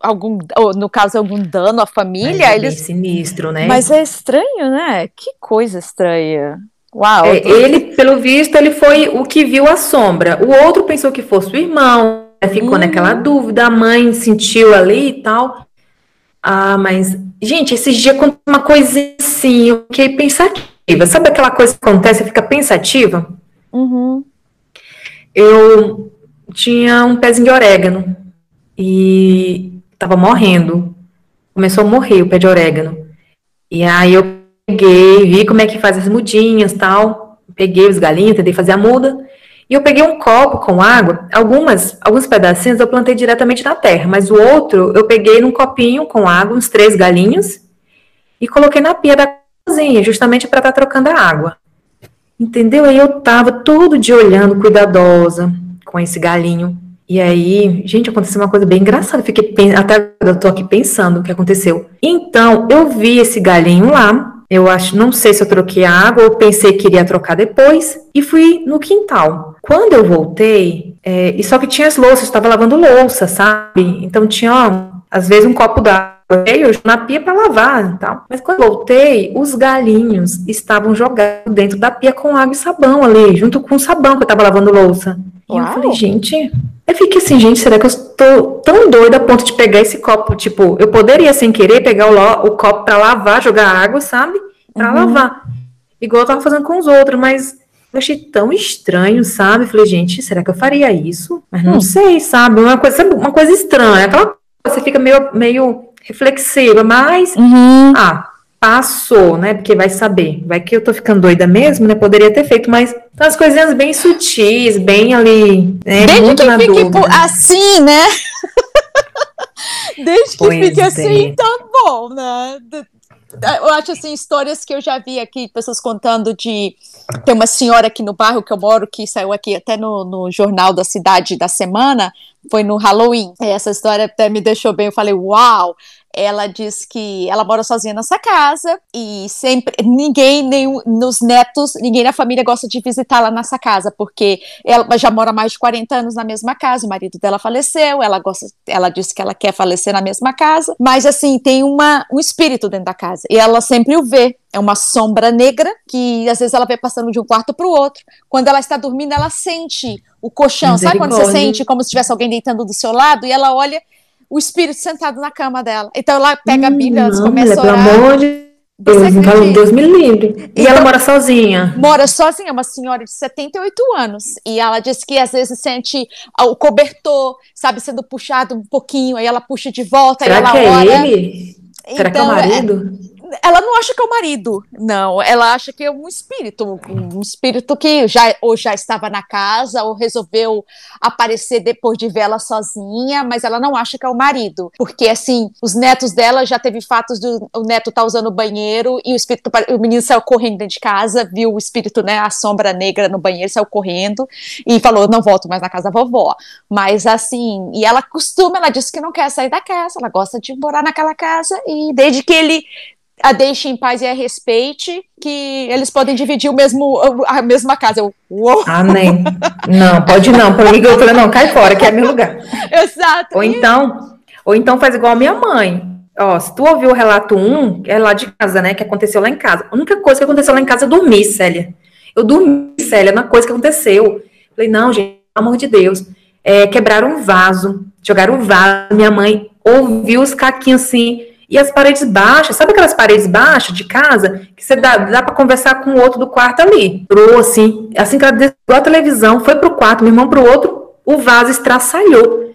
algum, ou no caso, algum dano à família. Mas é eles... sinistro, né? Mas é estranho, né, que coisa estranha. Uau! É, ele, pelo visto, ele foi o que viu a sombra. O outro pensou que fosse o irmão, né, ficou hum. naquela dúvida, a mãe sentiu ali e tal. Ah, mas gente, esses dias aconteceu uma coisa assim, eu fiquei pensativa. Sabe aquela coisa que acontece e fica pensativa? Uhum. Eu tinha um pezinho de orégano e tava morrendo. Começou a morrer o pé de orégano. E aí eu peguei, vi como é que faz as mudinhas tal. Peguei os galinhos, tentei fazer a muda. E eu peguei um copo com água. Algumas, alguns pedacinhos eu plantei diretamente na terra, mas o outro eu peguei num copinho com água, uns três galinhos, e coloquei na pia da cozinha, justamente para estar tá trocando a água. Entendeu? Aí eu tava todo dia olhando, cuidadosa com esse galinho. E aí, gente, aconteceu uma coisa bem engraçada. Fiquei até eu tô aqui pensando o que aconteceu. Então, eu vi esse galinho lá. Eu acho, não sei se eu troquei a água ou pensei que iria trocar depois e fui no quintal. Quando eu voltei, é, e só que tinha as louças, estava lavando louça, sabe? Então tinha, ó, às vezes, um copo d'água eu na pia para lavar e tal. Mas quando voltei, os galinhos estavam jogados dentro da pia com água e sabão ali, junto com o sabão que eu estava lavando louça. E eu falei, gente, eu fiquei assim, gente, será que eu estou tão doida a ponto de pegar esse copo? Tipo, eu poderia, sem querer, pegar o, o copo para lavar, jogar água, sabe? Para uhum. lavar. Igual eu tava fazendo com os outros, mas eu achei tão estranho, sabe? Falei, gente, será que eu faria isso? Mas não hum. sei, sabe? Uma coisa, uma coisa estranha. Aquela você fica meio, meio reflexiva, mas uhum. ah, passou, né? Porque vai saber. Vai que eu tô ficando doida mesmo, né? Poderia ter feito, mas as coisinhas bem sutis, bem ali. Né? Desde Muito que fique assim, né? (laughs) Desde que pois fique assim, é. tá bom, né? Eu acho assim, histórias que eu já vi aqui, pessoas contando de. Tem uma senhora aqui no bairro que eu moro, que saiu aqui até no, no jornal da cidade da semana, foi no Halloween. Essa história até me deixou bem. Eu falei, uau! Ela diz que ela mora sozinha nessa casa e sempre ninguém, nem nos netos, ninguém na família gosta de visitá-la nessa casa, porque ela já mora mais de 40 anos na mesma casa, o marido dela faleceu, ela gosta, ela disse que ela quer falecer na mesma casa, mas assim, tem uma, um espírito dentro da casa e ela sempre o vê. É uma sombra negra que às vezes ela vê passando de um quarto para o outro. Quando ela está dormindo, ela sente o colchão. Sabe quando você sente como se tivesse alguém deitando do seu lado? E ela olha o espírito sentado na cama dela. Então ela pega a Bíblia, ela começa a orar. Pelo amor de Deus, Deus me livre. E então, ela mora sozinha? Mora sozinha, é uma senhora de 78 anos. E ela diz que às vezes sente o cobertor, sabe, sendo puxado um pouquinho, aí ela puxa de volta, Será aí ela que é ora. ele? Será então, que é o então, marido? Ela não acha que é o marido, não. Ela acha que é um espírito, um espírito que já ou já estava na casa ou resolveu aparecer depois de vê-la sozinha, mas ela não acha que é o marido, porque assim, os netos dela já teve fatos do o neto tá usando o banheiro e o espírito, o menino saiu correndo dentro de casa, viu o espírito, né, a sombra negra no banheiro, saiu correndo e falou: "Não volto mais na casa da vovó". Mas assim, e ela costuma, ela disse que não quer sair da casa, ela gosta de morar naquela casa e desde que ele a deixe em paz e a respeite, que eles podem dividir o mesmo, a mesma casa. Eu, uou. Amém. Não, pode não. Por mim, eu falei, não, cai fora, que é meu lugar. Exato. Ou então, ou então faz igual a minha mãe. Ó, se tu ouviu o relato 1, que é lá de casa, né, que aconteceu lá em casa. A única coisa que aconteceu lá em casa, eu dormi, Célia. Eu dormi, Célia, na coisa que aconteceu. Falei, não, gente, pelo amor de Deus. É, quebraram um vaso, jogaram um vaso. Minha mãe ouviu os caquinhos assim, e as paredes baixas, sabe aquelas paredes baixas de casa que você dá, dá para conversar com o outro do quarto ali? Entrou assim, assim que ela desligou a televisão, foi pro quarto, meu irmão pro outro, o vaso estraçalhou.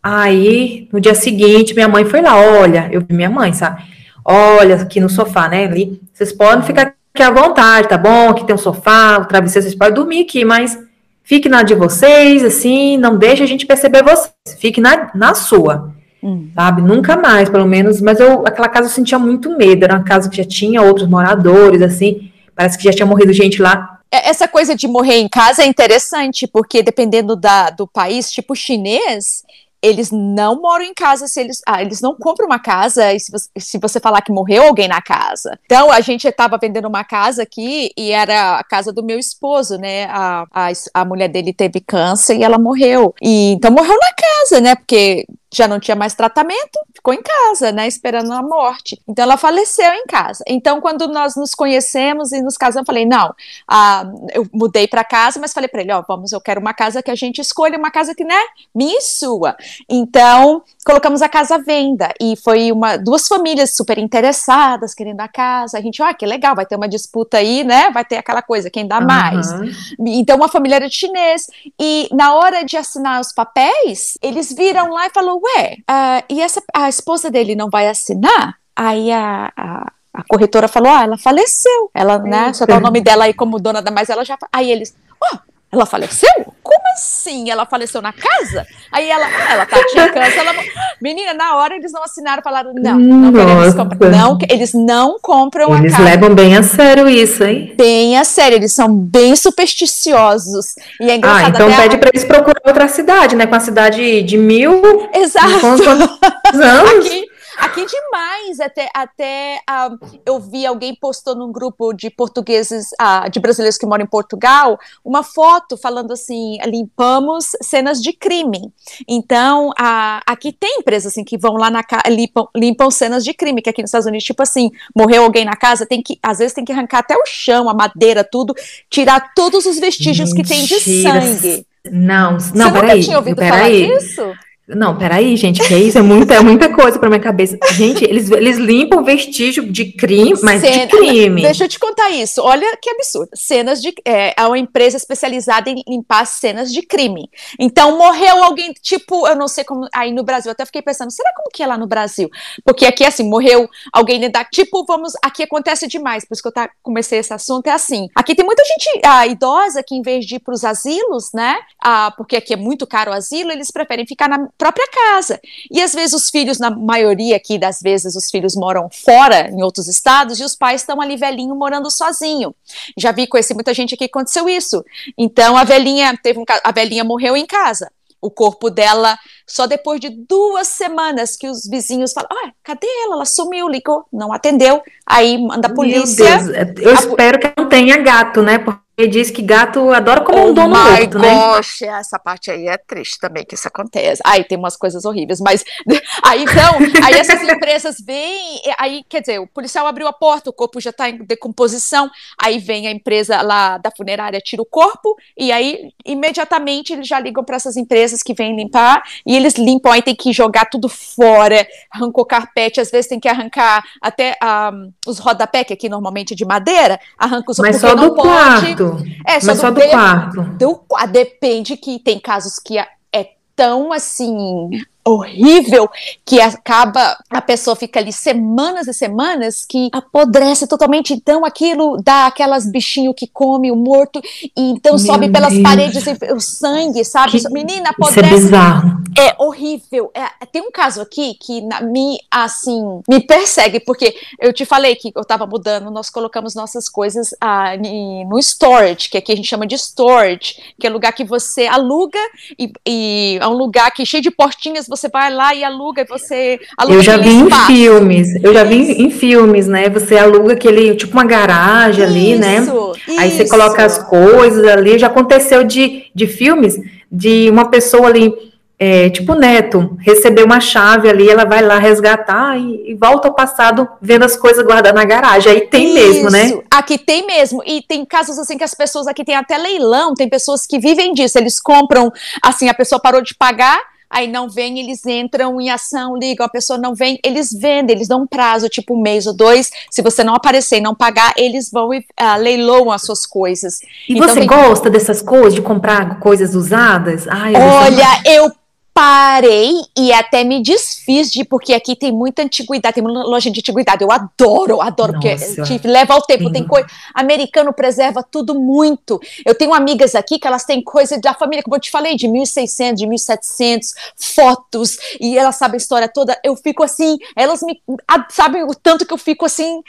Aí, no dia seguinte, minha mãe foi lá, olha, eu vi minha mãe, sabe? Olha, aqui no sofá, né, ali, vocês podem ficar aqui à vontade, tá bom? Aqui tem um sofá, o travesseiro, vocês podem dormir aqui, mas fique na de vocês, assim, não deixe a gente perceber vocês, fique na, na sua. Hum. Sabe? Nunca mais, pelo menos. Mas eu, aquela casa eu sentia muito medo. Era uma casa que já tinha outros moradores, assim. Parece que já tinha morrido gente lá. É, essa coisa de morrer em casa é interessante, porque dependendo da, do país, tipo chinês, eles não moram em casa se eles. Ah, eles não compram uma casa e se você, se você falar que morreu alguém na casa. Então, a gente estava vendendo uma casa aqui e era a casa do meu esposo, né? A, a, a mulher dele teve câncer e ela morreu. E, então, morreu na casa, né? Porque já não tinha mais tratamento, ficou em casa, né, esperando a morte. Então ela faleceu em casa. Então quando nós nos conhecemos e nos casamos, eu falei, não, ah, eu mudei para casa, mas falei para ele, ó, vamos, eu quero uma casa que a gente escolha, uma casa que, né, minha e sua. Então colocamos a casa à venda e foi uma duas famílias super interessadas querendo a casa. A gente, ó, ah, que legal, vai ter uma disputa aí, né? Vai ter aquela coisa, quem dá uhum. mais. Então uma família era de chinês e na hora de assinar os papéis, eles viram lá e falou, ué, uh, e essa a esposa dele não vai assinar? Aí a, a a corretora falou: Ah, ela faleceu. Ela, né? Só dá o nome dela aí como dona da, mas ela já. Aí eles, ó, oh, ela faleceu? Como assim? Ela faleceu na casa? Aí ela, ah, ela tá, tinha câncer. Ela... Menina, na hora eles não assinaram, falaram, não, não queremos comprar. Não, eles não compram eles a casa. Eles levam bem a sério isso, hein? Bem a sério, eles são bem supersticiosos. E é engraçado. Ah, então pede a... para eles procurar outra cidade, né? Com a cidade de mil. Exato. Quantos (laughs) anos? Aqui, Aqui demais, até, até uh, eu vi alguém postou num grupo de portugueses, uh, de brasileiros que moram em Portugal, uma foto falando assim, limpamos cenas de crime. Então, uh, aqui tem empresas assim que vão lá na casa, limpam, limpam cenas de crime, que aqui nos Estados Unidos, tipo assim, morreu alguém na casa, tem que, às vezes tem que arrancar até o chão, a madeira, tudo, tirar todos os vestígios Mentira. que tem de sangue. Não, não, Você peraí. nunca tinha ouvido falar disso? Não, peraí, gente, que isso? É muita, é muita coisa para minha cabeça. Gente, eles, eles limpam vestígio de crime, mas Cena, de crime. Deixa eu te contar isso. Olha que absurdo. Cenas de. É, é uma empresa especializada em limpar cenas de crime. Então, morreu alguém, tipo, eu não sei como. Aí no Brasil, eu até fiquei pensando, será como que é lá no Brasil? Porque aqui, assim, morreu alguém da. Tipo, vamos. Aqui acontece demais, por isso que eu tá, comecei esse assunto. É assim. Aqui tem muita gente ah, idosa que, em vez de ir para os asilos, né? Ah, porque aqui é muito caro o asilo, eles preferem ficar na própria casa. E às vezes os filhos, na maioria aqui das vezes, os filhos moram fora, em outros estados, e os pais estão ali velhinho morando sozinho. Já vi, conheci muita gente aqui que aconteceu isso. Então a velhinha teve um, a velhinha morreu em casa. O corpo dela, só depois de duas semanas que os vizinhos falam: ah, cadê ela? Ela sumiu, ligou, não atendeu. Aí manda a polícia. Eu a, espero que não tenha gato, né? Porque ele diz que gato adora como oh um dono morto, né? Gosh, essa parte aí é triste também que isso acontece. Aí tem umas coisas horríveis, mas (laughs) aí então, aí essas empresas vêm, aí quer dizer, o policial abriu a porta, o corpo já está em decomposição, aí vem a empresa lá da funerária tira o corpo e aí imediatamente eles já ligam para essas empresas que vêm limpar e eles limpam, aí tem que jogar tudo fora, arrancou carpete, às vezes tem que arrancar até um, ah, os rodapé que aqui normalmente é de madeira, arranca os mas só do pode, quarto. É, só, Mas do, só do de, quarto. Do, depende que tem casos que é, é tão assim horrível que acaba a pessoa fica ali semanas e semanas que apodrece totalmente. Então aquilo dá aquelas bichinho que come o morto e então Meu sobe pelas Deus. paredes o sangue sabe? Que, menina apodrece isso é bizarro. É horrível. É, tem um caso aqui que na, me assim me persegue porque eu te falei que eu tava mudando nós colocamos nossas coisas ah, no storage que aqui a gente chama de storage que é lugar que você aluga e, e é um lugar que é cheio de portinhas você vai lá e aluga, e você aluga Eu já vi espaço. em filmes, eu já vi em filmes, né? Você aluga aquele, tipo uma garagem isso, ali, né? Isso. Aí você coloca as coisas ali. Já aconteceu de, de filmes de uma pessoa ali, é, tipo neto, receber uma chave ali, ela vai lá resgatar e, e, volta ao passado vendo as coisas guardadas na garagem. Aí tem Isso. mesmo, né? Aqui tem mesmo. E tem casos assim que as pessoas aqui têm até leilão, tem pessoas que vivem disso. Eles compram, assim, a pessoa parou de pagar aí não vem, eles entram em ação, ligam, a pessoa não vem, eles vendem, eles dão um prazo, tipo um mês ou dois, se você não aparecer e não pagar, eles vão e uh, leiloam as suas coisas. E então, você tem... gosta dessas coisas, de comprar coisas usadas? Ai, Olha, eu parei e até me desfiz de, porque aqui tem muita antiguidade, tem uma loja de antiguidade, eu adoro, adoro, Nossa, porque leva ao tempo, sim. tem coisa, americano preserva tudo muito, eu tenho amigas aqui que elas têm coisa da família, como eu te falei, de 1600, de 1700, fotos, e elas sabem a história toda, eu fico assim, elas me, sabem o tanto que eu fico assim,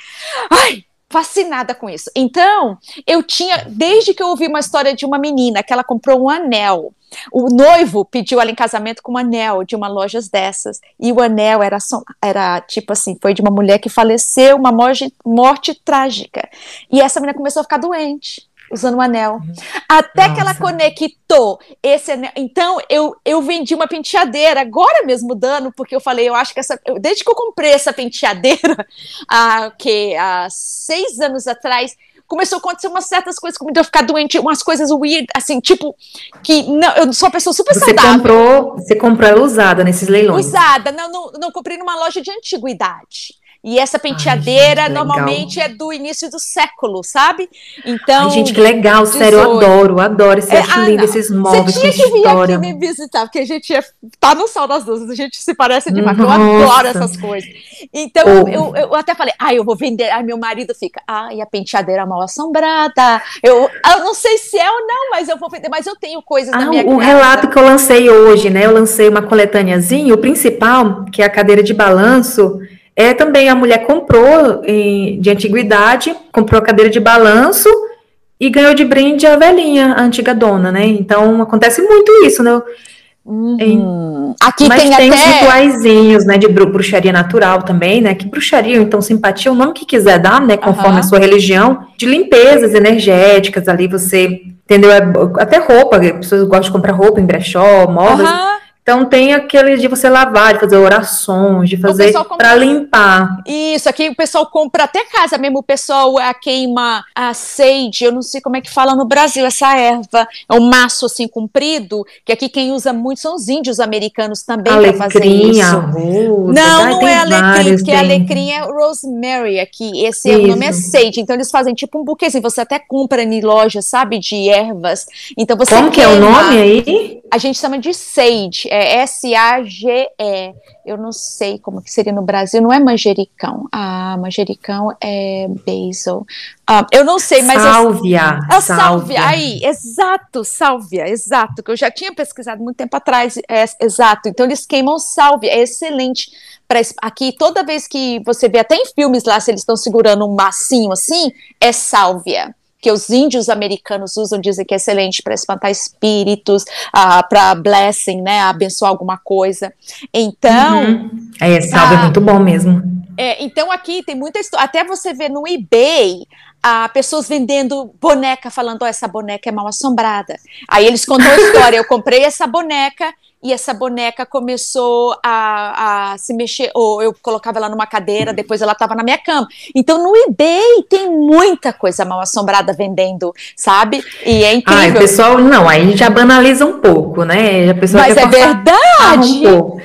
ai, fascinada com isso. Então, eu tinha, desde que eu ouvi uma história de uma menina que ela comprou um anel. O noivo pediu ela em casamento com um anel de uma loja dessas. E o anel era, era tipo assim, foi de uma mulher que faleceu, uma morte, morte trágica. E essa menina começou a ficar doente. usando um anel. Até Nossa. que ela conectou esse anel. Então, eu, eu vendi uma penteadeira, agora mesmo dando, porque eu falei, eu acho que essa. Desde que eu comprei essa penteadeira, (laughs) há, que, há seis anos atrás, começou a acontecer umas certas coisas, como eu ficar doente, umas coisas weird, assim, tipo, que não, eu sou uma pessoa super você saudável. Comprou, você comprou ela usada nesses leilões? Usada, não, não, não comprei numa loja de antiguidade. E essa penteadeira Ai, normalmente é do início do século, sabe? Então. Ai, gente, que legal, sério, eu adoro, adoro. Você é, acha ah, lindo esses móveis Você tinha que vir aqui me visitar, porque a gente é, tá no Sal das Luzes, a gente se parece demais. Nossa. Eu adoro essas coisas. Então, oh. eu, eu, até falei, ah, eu vou vender. Aí meu marido fica, ah, e a penteadeira mal assombrada. Eu, eu não sei se é ou não, mas eu vou vender. Mas eu tenho coisas ah, na minha O casa. relato que eu lancei hoje, né? Eu lancei uma coletâneazinha, o principal, que é a cadeira de balanço é também a mulher comprou em, de antiguidade, comprou a cadeira de balanço e ganhou de brinde a velhinha, a antiga dona, né? Então acontece muito isso, né? Uhum. Aqui Mas tem, tem até... os rituaizinhos, né, de bruxaria natural também, né, que bruxaria, então simpatia, o nome que quiser dar, né, conforme uhum. a sua religião, de limpezas energéticas, ali você, entendeu, é, até roupa, as pessoas gostam de comprar roupa em brechó, modas, uhum. Então tem aquele de você lavar, de fazer orações, de fazer para limpar. Isso, aqui o pessoal compra até casa mesmo, o pessoal a queima a sage, eu não sei como é que fala no Brasil essa erva, é um maço assim comprido, que aqui quem usa muito são os índios americanos também para fazer isso. Arroz, não, não é alecrim, porque tem. alecrim é rosemary aqui, esse é, o nome é sage, então eles fazem tipo um buquêzinho, você até compra em loja, sabe, de ervas. Então você Como queima, que é o nome aí? A gente chama de sage, é S-A-G-E. Eu não sei como que seria no Brasil, não é manjericão. Ah, manjericão é basil. Ah, eu não sei, mas. Sálvia. É, sálvia. Aí, exato, sálvia, exato. Que eu já tinha pesquisado muito tempo atrás. É, exato. Então, eles queimam sálvia. É excelente. Pra, aqui, toda vez que você vê, até em filmes lá, se eles estão segurando um massinho assim, é sálvia que os índios americanos usam, dizem que é excelente para espantar espíritos, para blessing, né, abençoar alguma coisa. Então. Uhum. É, salve é muito bom mesmo. É, então aqui tem muita história. Até você vê no eBay uh, pessoas vendendo boneca, falando: oh, essa boneca é mal assombrada. Aí eles contam a história: eu comprei essa boneca e essa boneca começou a, a, se mexer, ou eu colocava ela numa cadeira, depois ela estava na minha cama. Então no eBay tem muita coisa mal assombrada vendendo, sabe? E é incrível. Ah, pessoal, não, aí já banaliza um pouco, né? A pessoa Mas é verdade. Um pouco.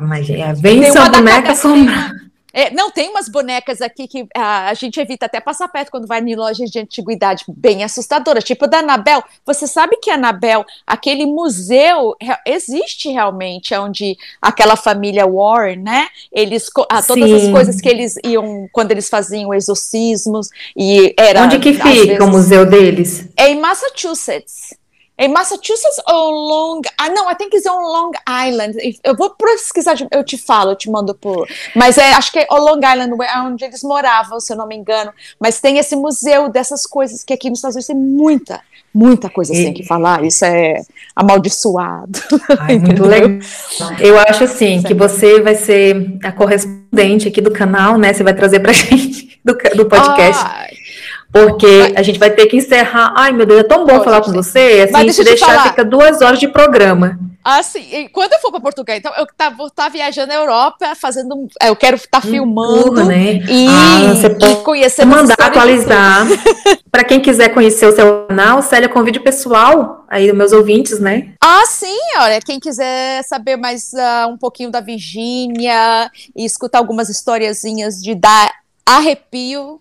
Mas é, vem essa boneca assombrada. É, não, tem umas bonecas aqui que a, a, gente evita até passar perto quando vai em lojas de antiguidade, bem assustadoras, tipo da Anabel. Você sabe que a Anabel, aquele museu, existe realmente, onde aquela família Warren, né? Eles, a, todas Sim. as coisas que eles iam, quando eles faziam exorcismos, e era. Onde que fica vezes, o museu deles? É em Massachusetts. Em Massachusetts ou Long... Ah, não, I think it's on Long Island. Eu vou pesquisar, eu te falo, eu te mando por... Mas é, acho que é o Long Island, é onde eles moravam, se eu não me engano. Mas tem esse museu dessas coisas que aqui nos Estados Unidos tem muita, muita coisa assim que falar. Isso é amaldiçoado. Ai, muito (laughs) legal. Eu acho assim, que você vai ser a correspondente aqui do canal, né? Você vai trazer pra (laughs) gente do, do podcast. Ai porque a gente vai ter que encerrar. Ai, meu Deus, é tão bom Pode, falar com você. Assim, se deixar, fica duas horas de programa. Assim, quando eu for para Portugal, então eu tá, vou estar tá viajando na Europa, fazendo. É, eu quero estar tá filmando tudo, né? e, ah, você pode e conhecer mandar atualizar. (laughs) para quem quiser conhecer o seu canal, Célia, convide o pessoal aí, os meus ouvintes, né? Ah, sim, olha, quem quiser saber mais uh, um pouquinho da Virgínia e escutar algumas historiazinhas de dar arrepio,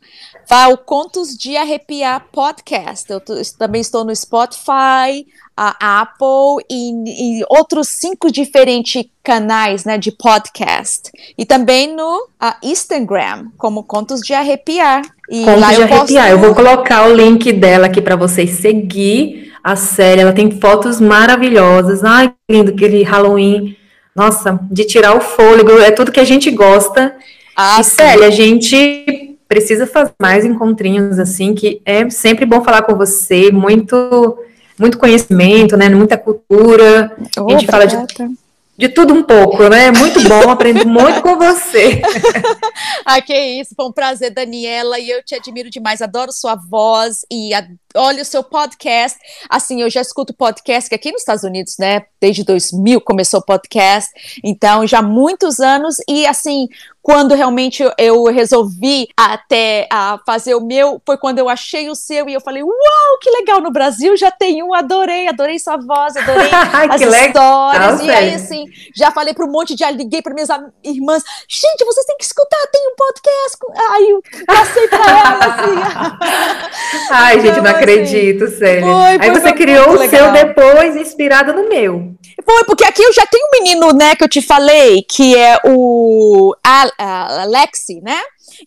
ao Contos de Arrepiar Podcast. Eu também estou no Spotify, a Apple e, e, outros cinco diferentes canais né, de podcast. E também no Instagram, como Contos de Arrepiar. E Contos de Arrepiar. Posto... Eu vou colocar o link dela aqui para vocês seguir a série. Ela tem fotos maravilhosas. Ai, lindo, aquele Halloween. Nossa, de tirar o fôlego. É tudo que a gente gosta. Ah, e, a gente precisa fazer mais encontrinhos assim, que é sempre bom falar com você, muito muito conhecimento, né, muita cultura. Oh, a gente fala de, de tudo um pouco, né? Muito bom, aprendo muito com você. (laughs) ah, que isso, foi um prazer, Daniela, e eu te admiro demais, adoro sua voz e olha o seu podcast. Assim, eu já escuto podcast, que aqui nos Estados Unidos, né, desde 2000 começou o podcast, então já há muitos anos, e assim, quando realmente eu resolvi até a fazer o meu, foi quando eu achei o seu e eu falei, uau, que legal, no Brasil já tem um, adorei, adorei sua voz, adorei (laughs) as histórias, legal, e aí assim, já falei para um monte de, liguei para minhas irmãs, gente, vocês têm que escutar, tem um podcast, aí eu passei para elas, assim. (laughs) Ai, gente, não assim, acredito, sério. Foi, aí você criou o seu depois, inspirado no meu. Foi, porque aqui eu já tenho um menino, né, que eu te falei, que é o Alexi, né?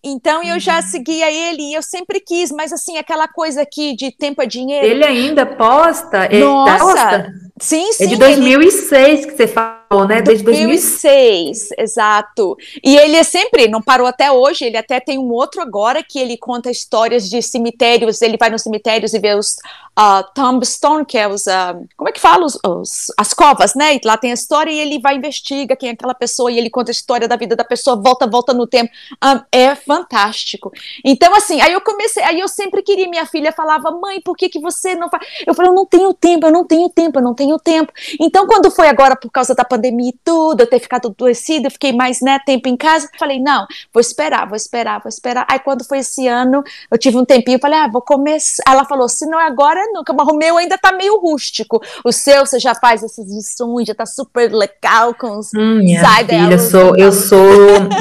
Então eu já uhum. seguia ele e eu sempre quis, mas assim, aquela coisa aqui de tempo é dinheiro. Ele ainda posta? Ele Nossa! Posta? Sim, sim. É de 2006 ele... que você falou, né? Desde 2006, exato. E ele é sempre, não parou até hoje, ele até tem um outro agora que ele conta histórias de cemitérios, ele vai nos cemitérios e vê os uh, tombstone, que é os, uh, como é que fala? Os, os, as covas, né? E lá tem a história e ele vai investiga quem é aquela pessoa e ele conta a história da vida da pessoa, volta, volta no tempo. Um, ah, é fantástico. Então, assim, aí eu comecei, aí eu sempre queria, minha filha falava, mãe, por que que você não faz? Eu falei, eu não tenho tempo, eu não tenho tempo, eu não tenho tempo. Então, quando foi agora por causa da pandemia e tudo, eu ter ficado adoecida, eu fiquei mais né, tempo em casa, falei, não, vou esperar, vou esperar, vou esperar. Aí quando foi esse ano, eu tive um tempinho, falei, ah, vou começar. Ela falou, se não é agora, é nunca. Mas o meu ainda tá meio rústico. O seu, você já faz essas lições, já tá super legal com os hum, minha filha, eu sou, eu sou,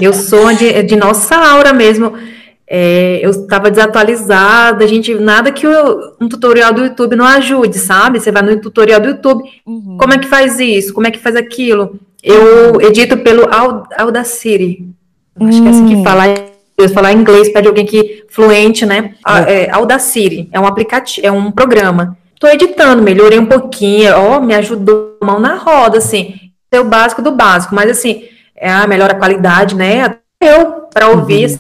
eu sou de, de nossa aura mesmo. É, eu estava desatualizada, a gente, nada que o, um tutorial do YouTube não ajude, sabe? Você vai no tutorial do YouTube, uhum. como é que faz isso? Como é que faz aquilo? Eu edito pelo Audacity, uhum. acho que é assim que hum. fala, falar inglês, pede alguém que fluente, né? É, Audacity, é um aplicativo, é um programa. Estou editando, melhorei um pouquinho, ó, me ajudou mão na roda, assim, é o básico do básico, mas assim, é a melhor a qualidade, né? Eu, para ouvir, uhum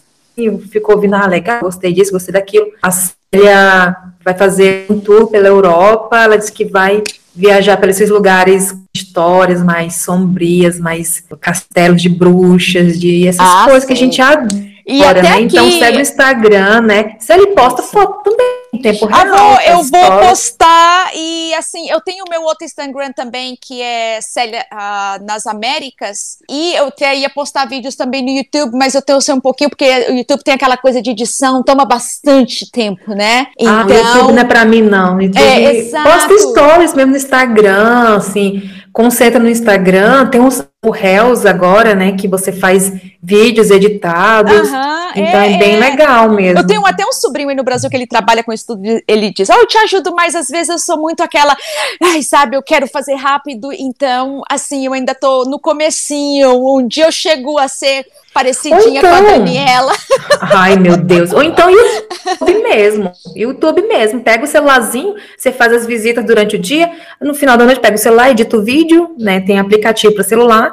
ficou ouvindo, ah, legal, gostei disso, gostei daquilo. A Célia vai fazer um tour pela Europa, ela disse que vai viajar para esses lugares, histórias mais sombrias, mais castelos de bruxas, de essas ah, coisas sim. que a gente adora, né? Então segue o Instagram, né? Se ele posta foto também em tempo real. Ah, vou, eu vou postar e assim, eu tenho o meu outro Instagram também, que é Célia uh, nas Américas, e eu até ia postar vídeos também no YouTube, mas eu tenho um pouquinho, porque o YouTube tem aquela coisa de edição, toma bastante tempo, né? Então, ah, o YouTube então não é pra mim, não. YouTube, é, exato. Posta stories mesmo no Instagram, assim, concentra no Instagram, tem uns o Reels agora, né, que você faz vídeos editados, então é, é bem é. legal mesmo. Eu tenho até um sobrinho aí no Brasil que ele trabalha com isso tudo, ele diz, oh, eu te ajudo, mas às vezes eu sou muito aquela, ai, sabe, eu quero fazer rápido, então, assim, eu ainda tô no comecinho, um dia eu chego a ser parecidinha então, com a então. Daniela. (laughs) Ai, meu Deus. Ou então YouTube mesmo. YouTube mesmo. Pega o celularzinho, você faz as visitas durante o dia, no final da noite pega o celular, edita o vídeo, né? Tem aplicativo para celular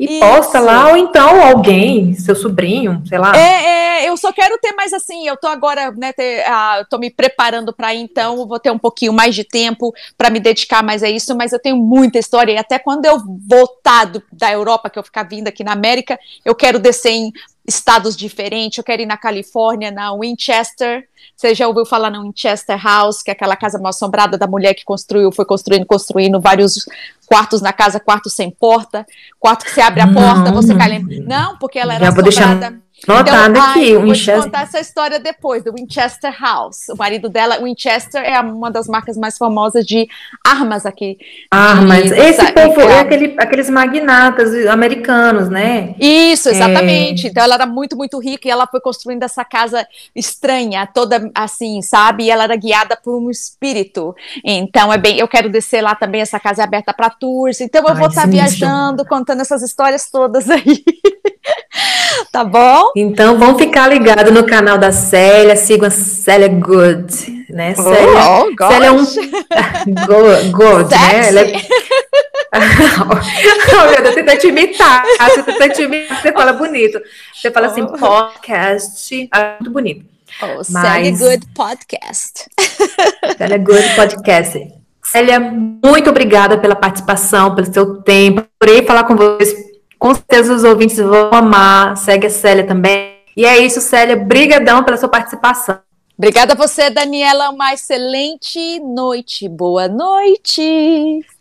e Isso. posta lá, ou então alguém, seu sobrinho, sei lá. É, é, eu só quero ter mais assim, eu tô agora, né, ter, ah, tô me preparando para então, vou ter um pouquinho mais de tempo para me dedicar mais a isso, mas eu tenho muita história, e até quando eu voltar do, da Europa, que eu ficar vindo aqui na América, eu quero descer em estados diferentes. Eu quero ir na Califórnia, na Winchester. Você já ouviu falar na Winchester House, que é aquela casa mal assombrada da mulher que construiu, foi construindo, construindo vários quartos na casa, quarto sem porta, quarto que você abre a porta, você cai. Não, porque ela era assombrada. Deixar Notado então, aqui, ai, o Winchester. Vou te contar essa história depois, do Winchester House. O marido dela, Winchester, é uma das marcas mais famosas de armas aqui. Armas. De, Esse povo é aquele, aqueles magnatas americanos, né? Isso, é. exatamente. É... Então ela era muito, muito rica e ela foi construindo essa casa estranha, toda assim, sabe? E ela era guiada por um espírito. Então é bem, eu quero descer lá também, essa casa é aberta para tours. Então eu ai, vou estar viajando, contando essas histórias todas aí. (laughs) tá bom? Então vão ficar ligados no canal da Célia, sigam a Célia Good, né? Oh, Célia, oh, Célia é um (laughs) good, né? Ela é... (laughs) oh, meu Deus, tenta te imitar, você tenta te imitar, você fala bonito. Você fala assim, oh. podcast, é muito bonito. Oh, Mas... Célia Good Podcast. (laughs) Célia Good Podcast. Célia, muito obrigada pela participação, pelo seu tempo. Adorei falar com vocês com certeza os ouvintes vão amar. Segue a Célia também. E é isso, Célia. Brigadão pela sua participação. Obrigada a você, Daniela. Uma excelente noite. Boa noite.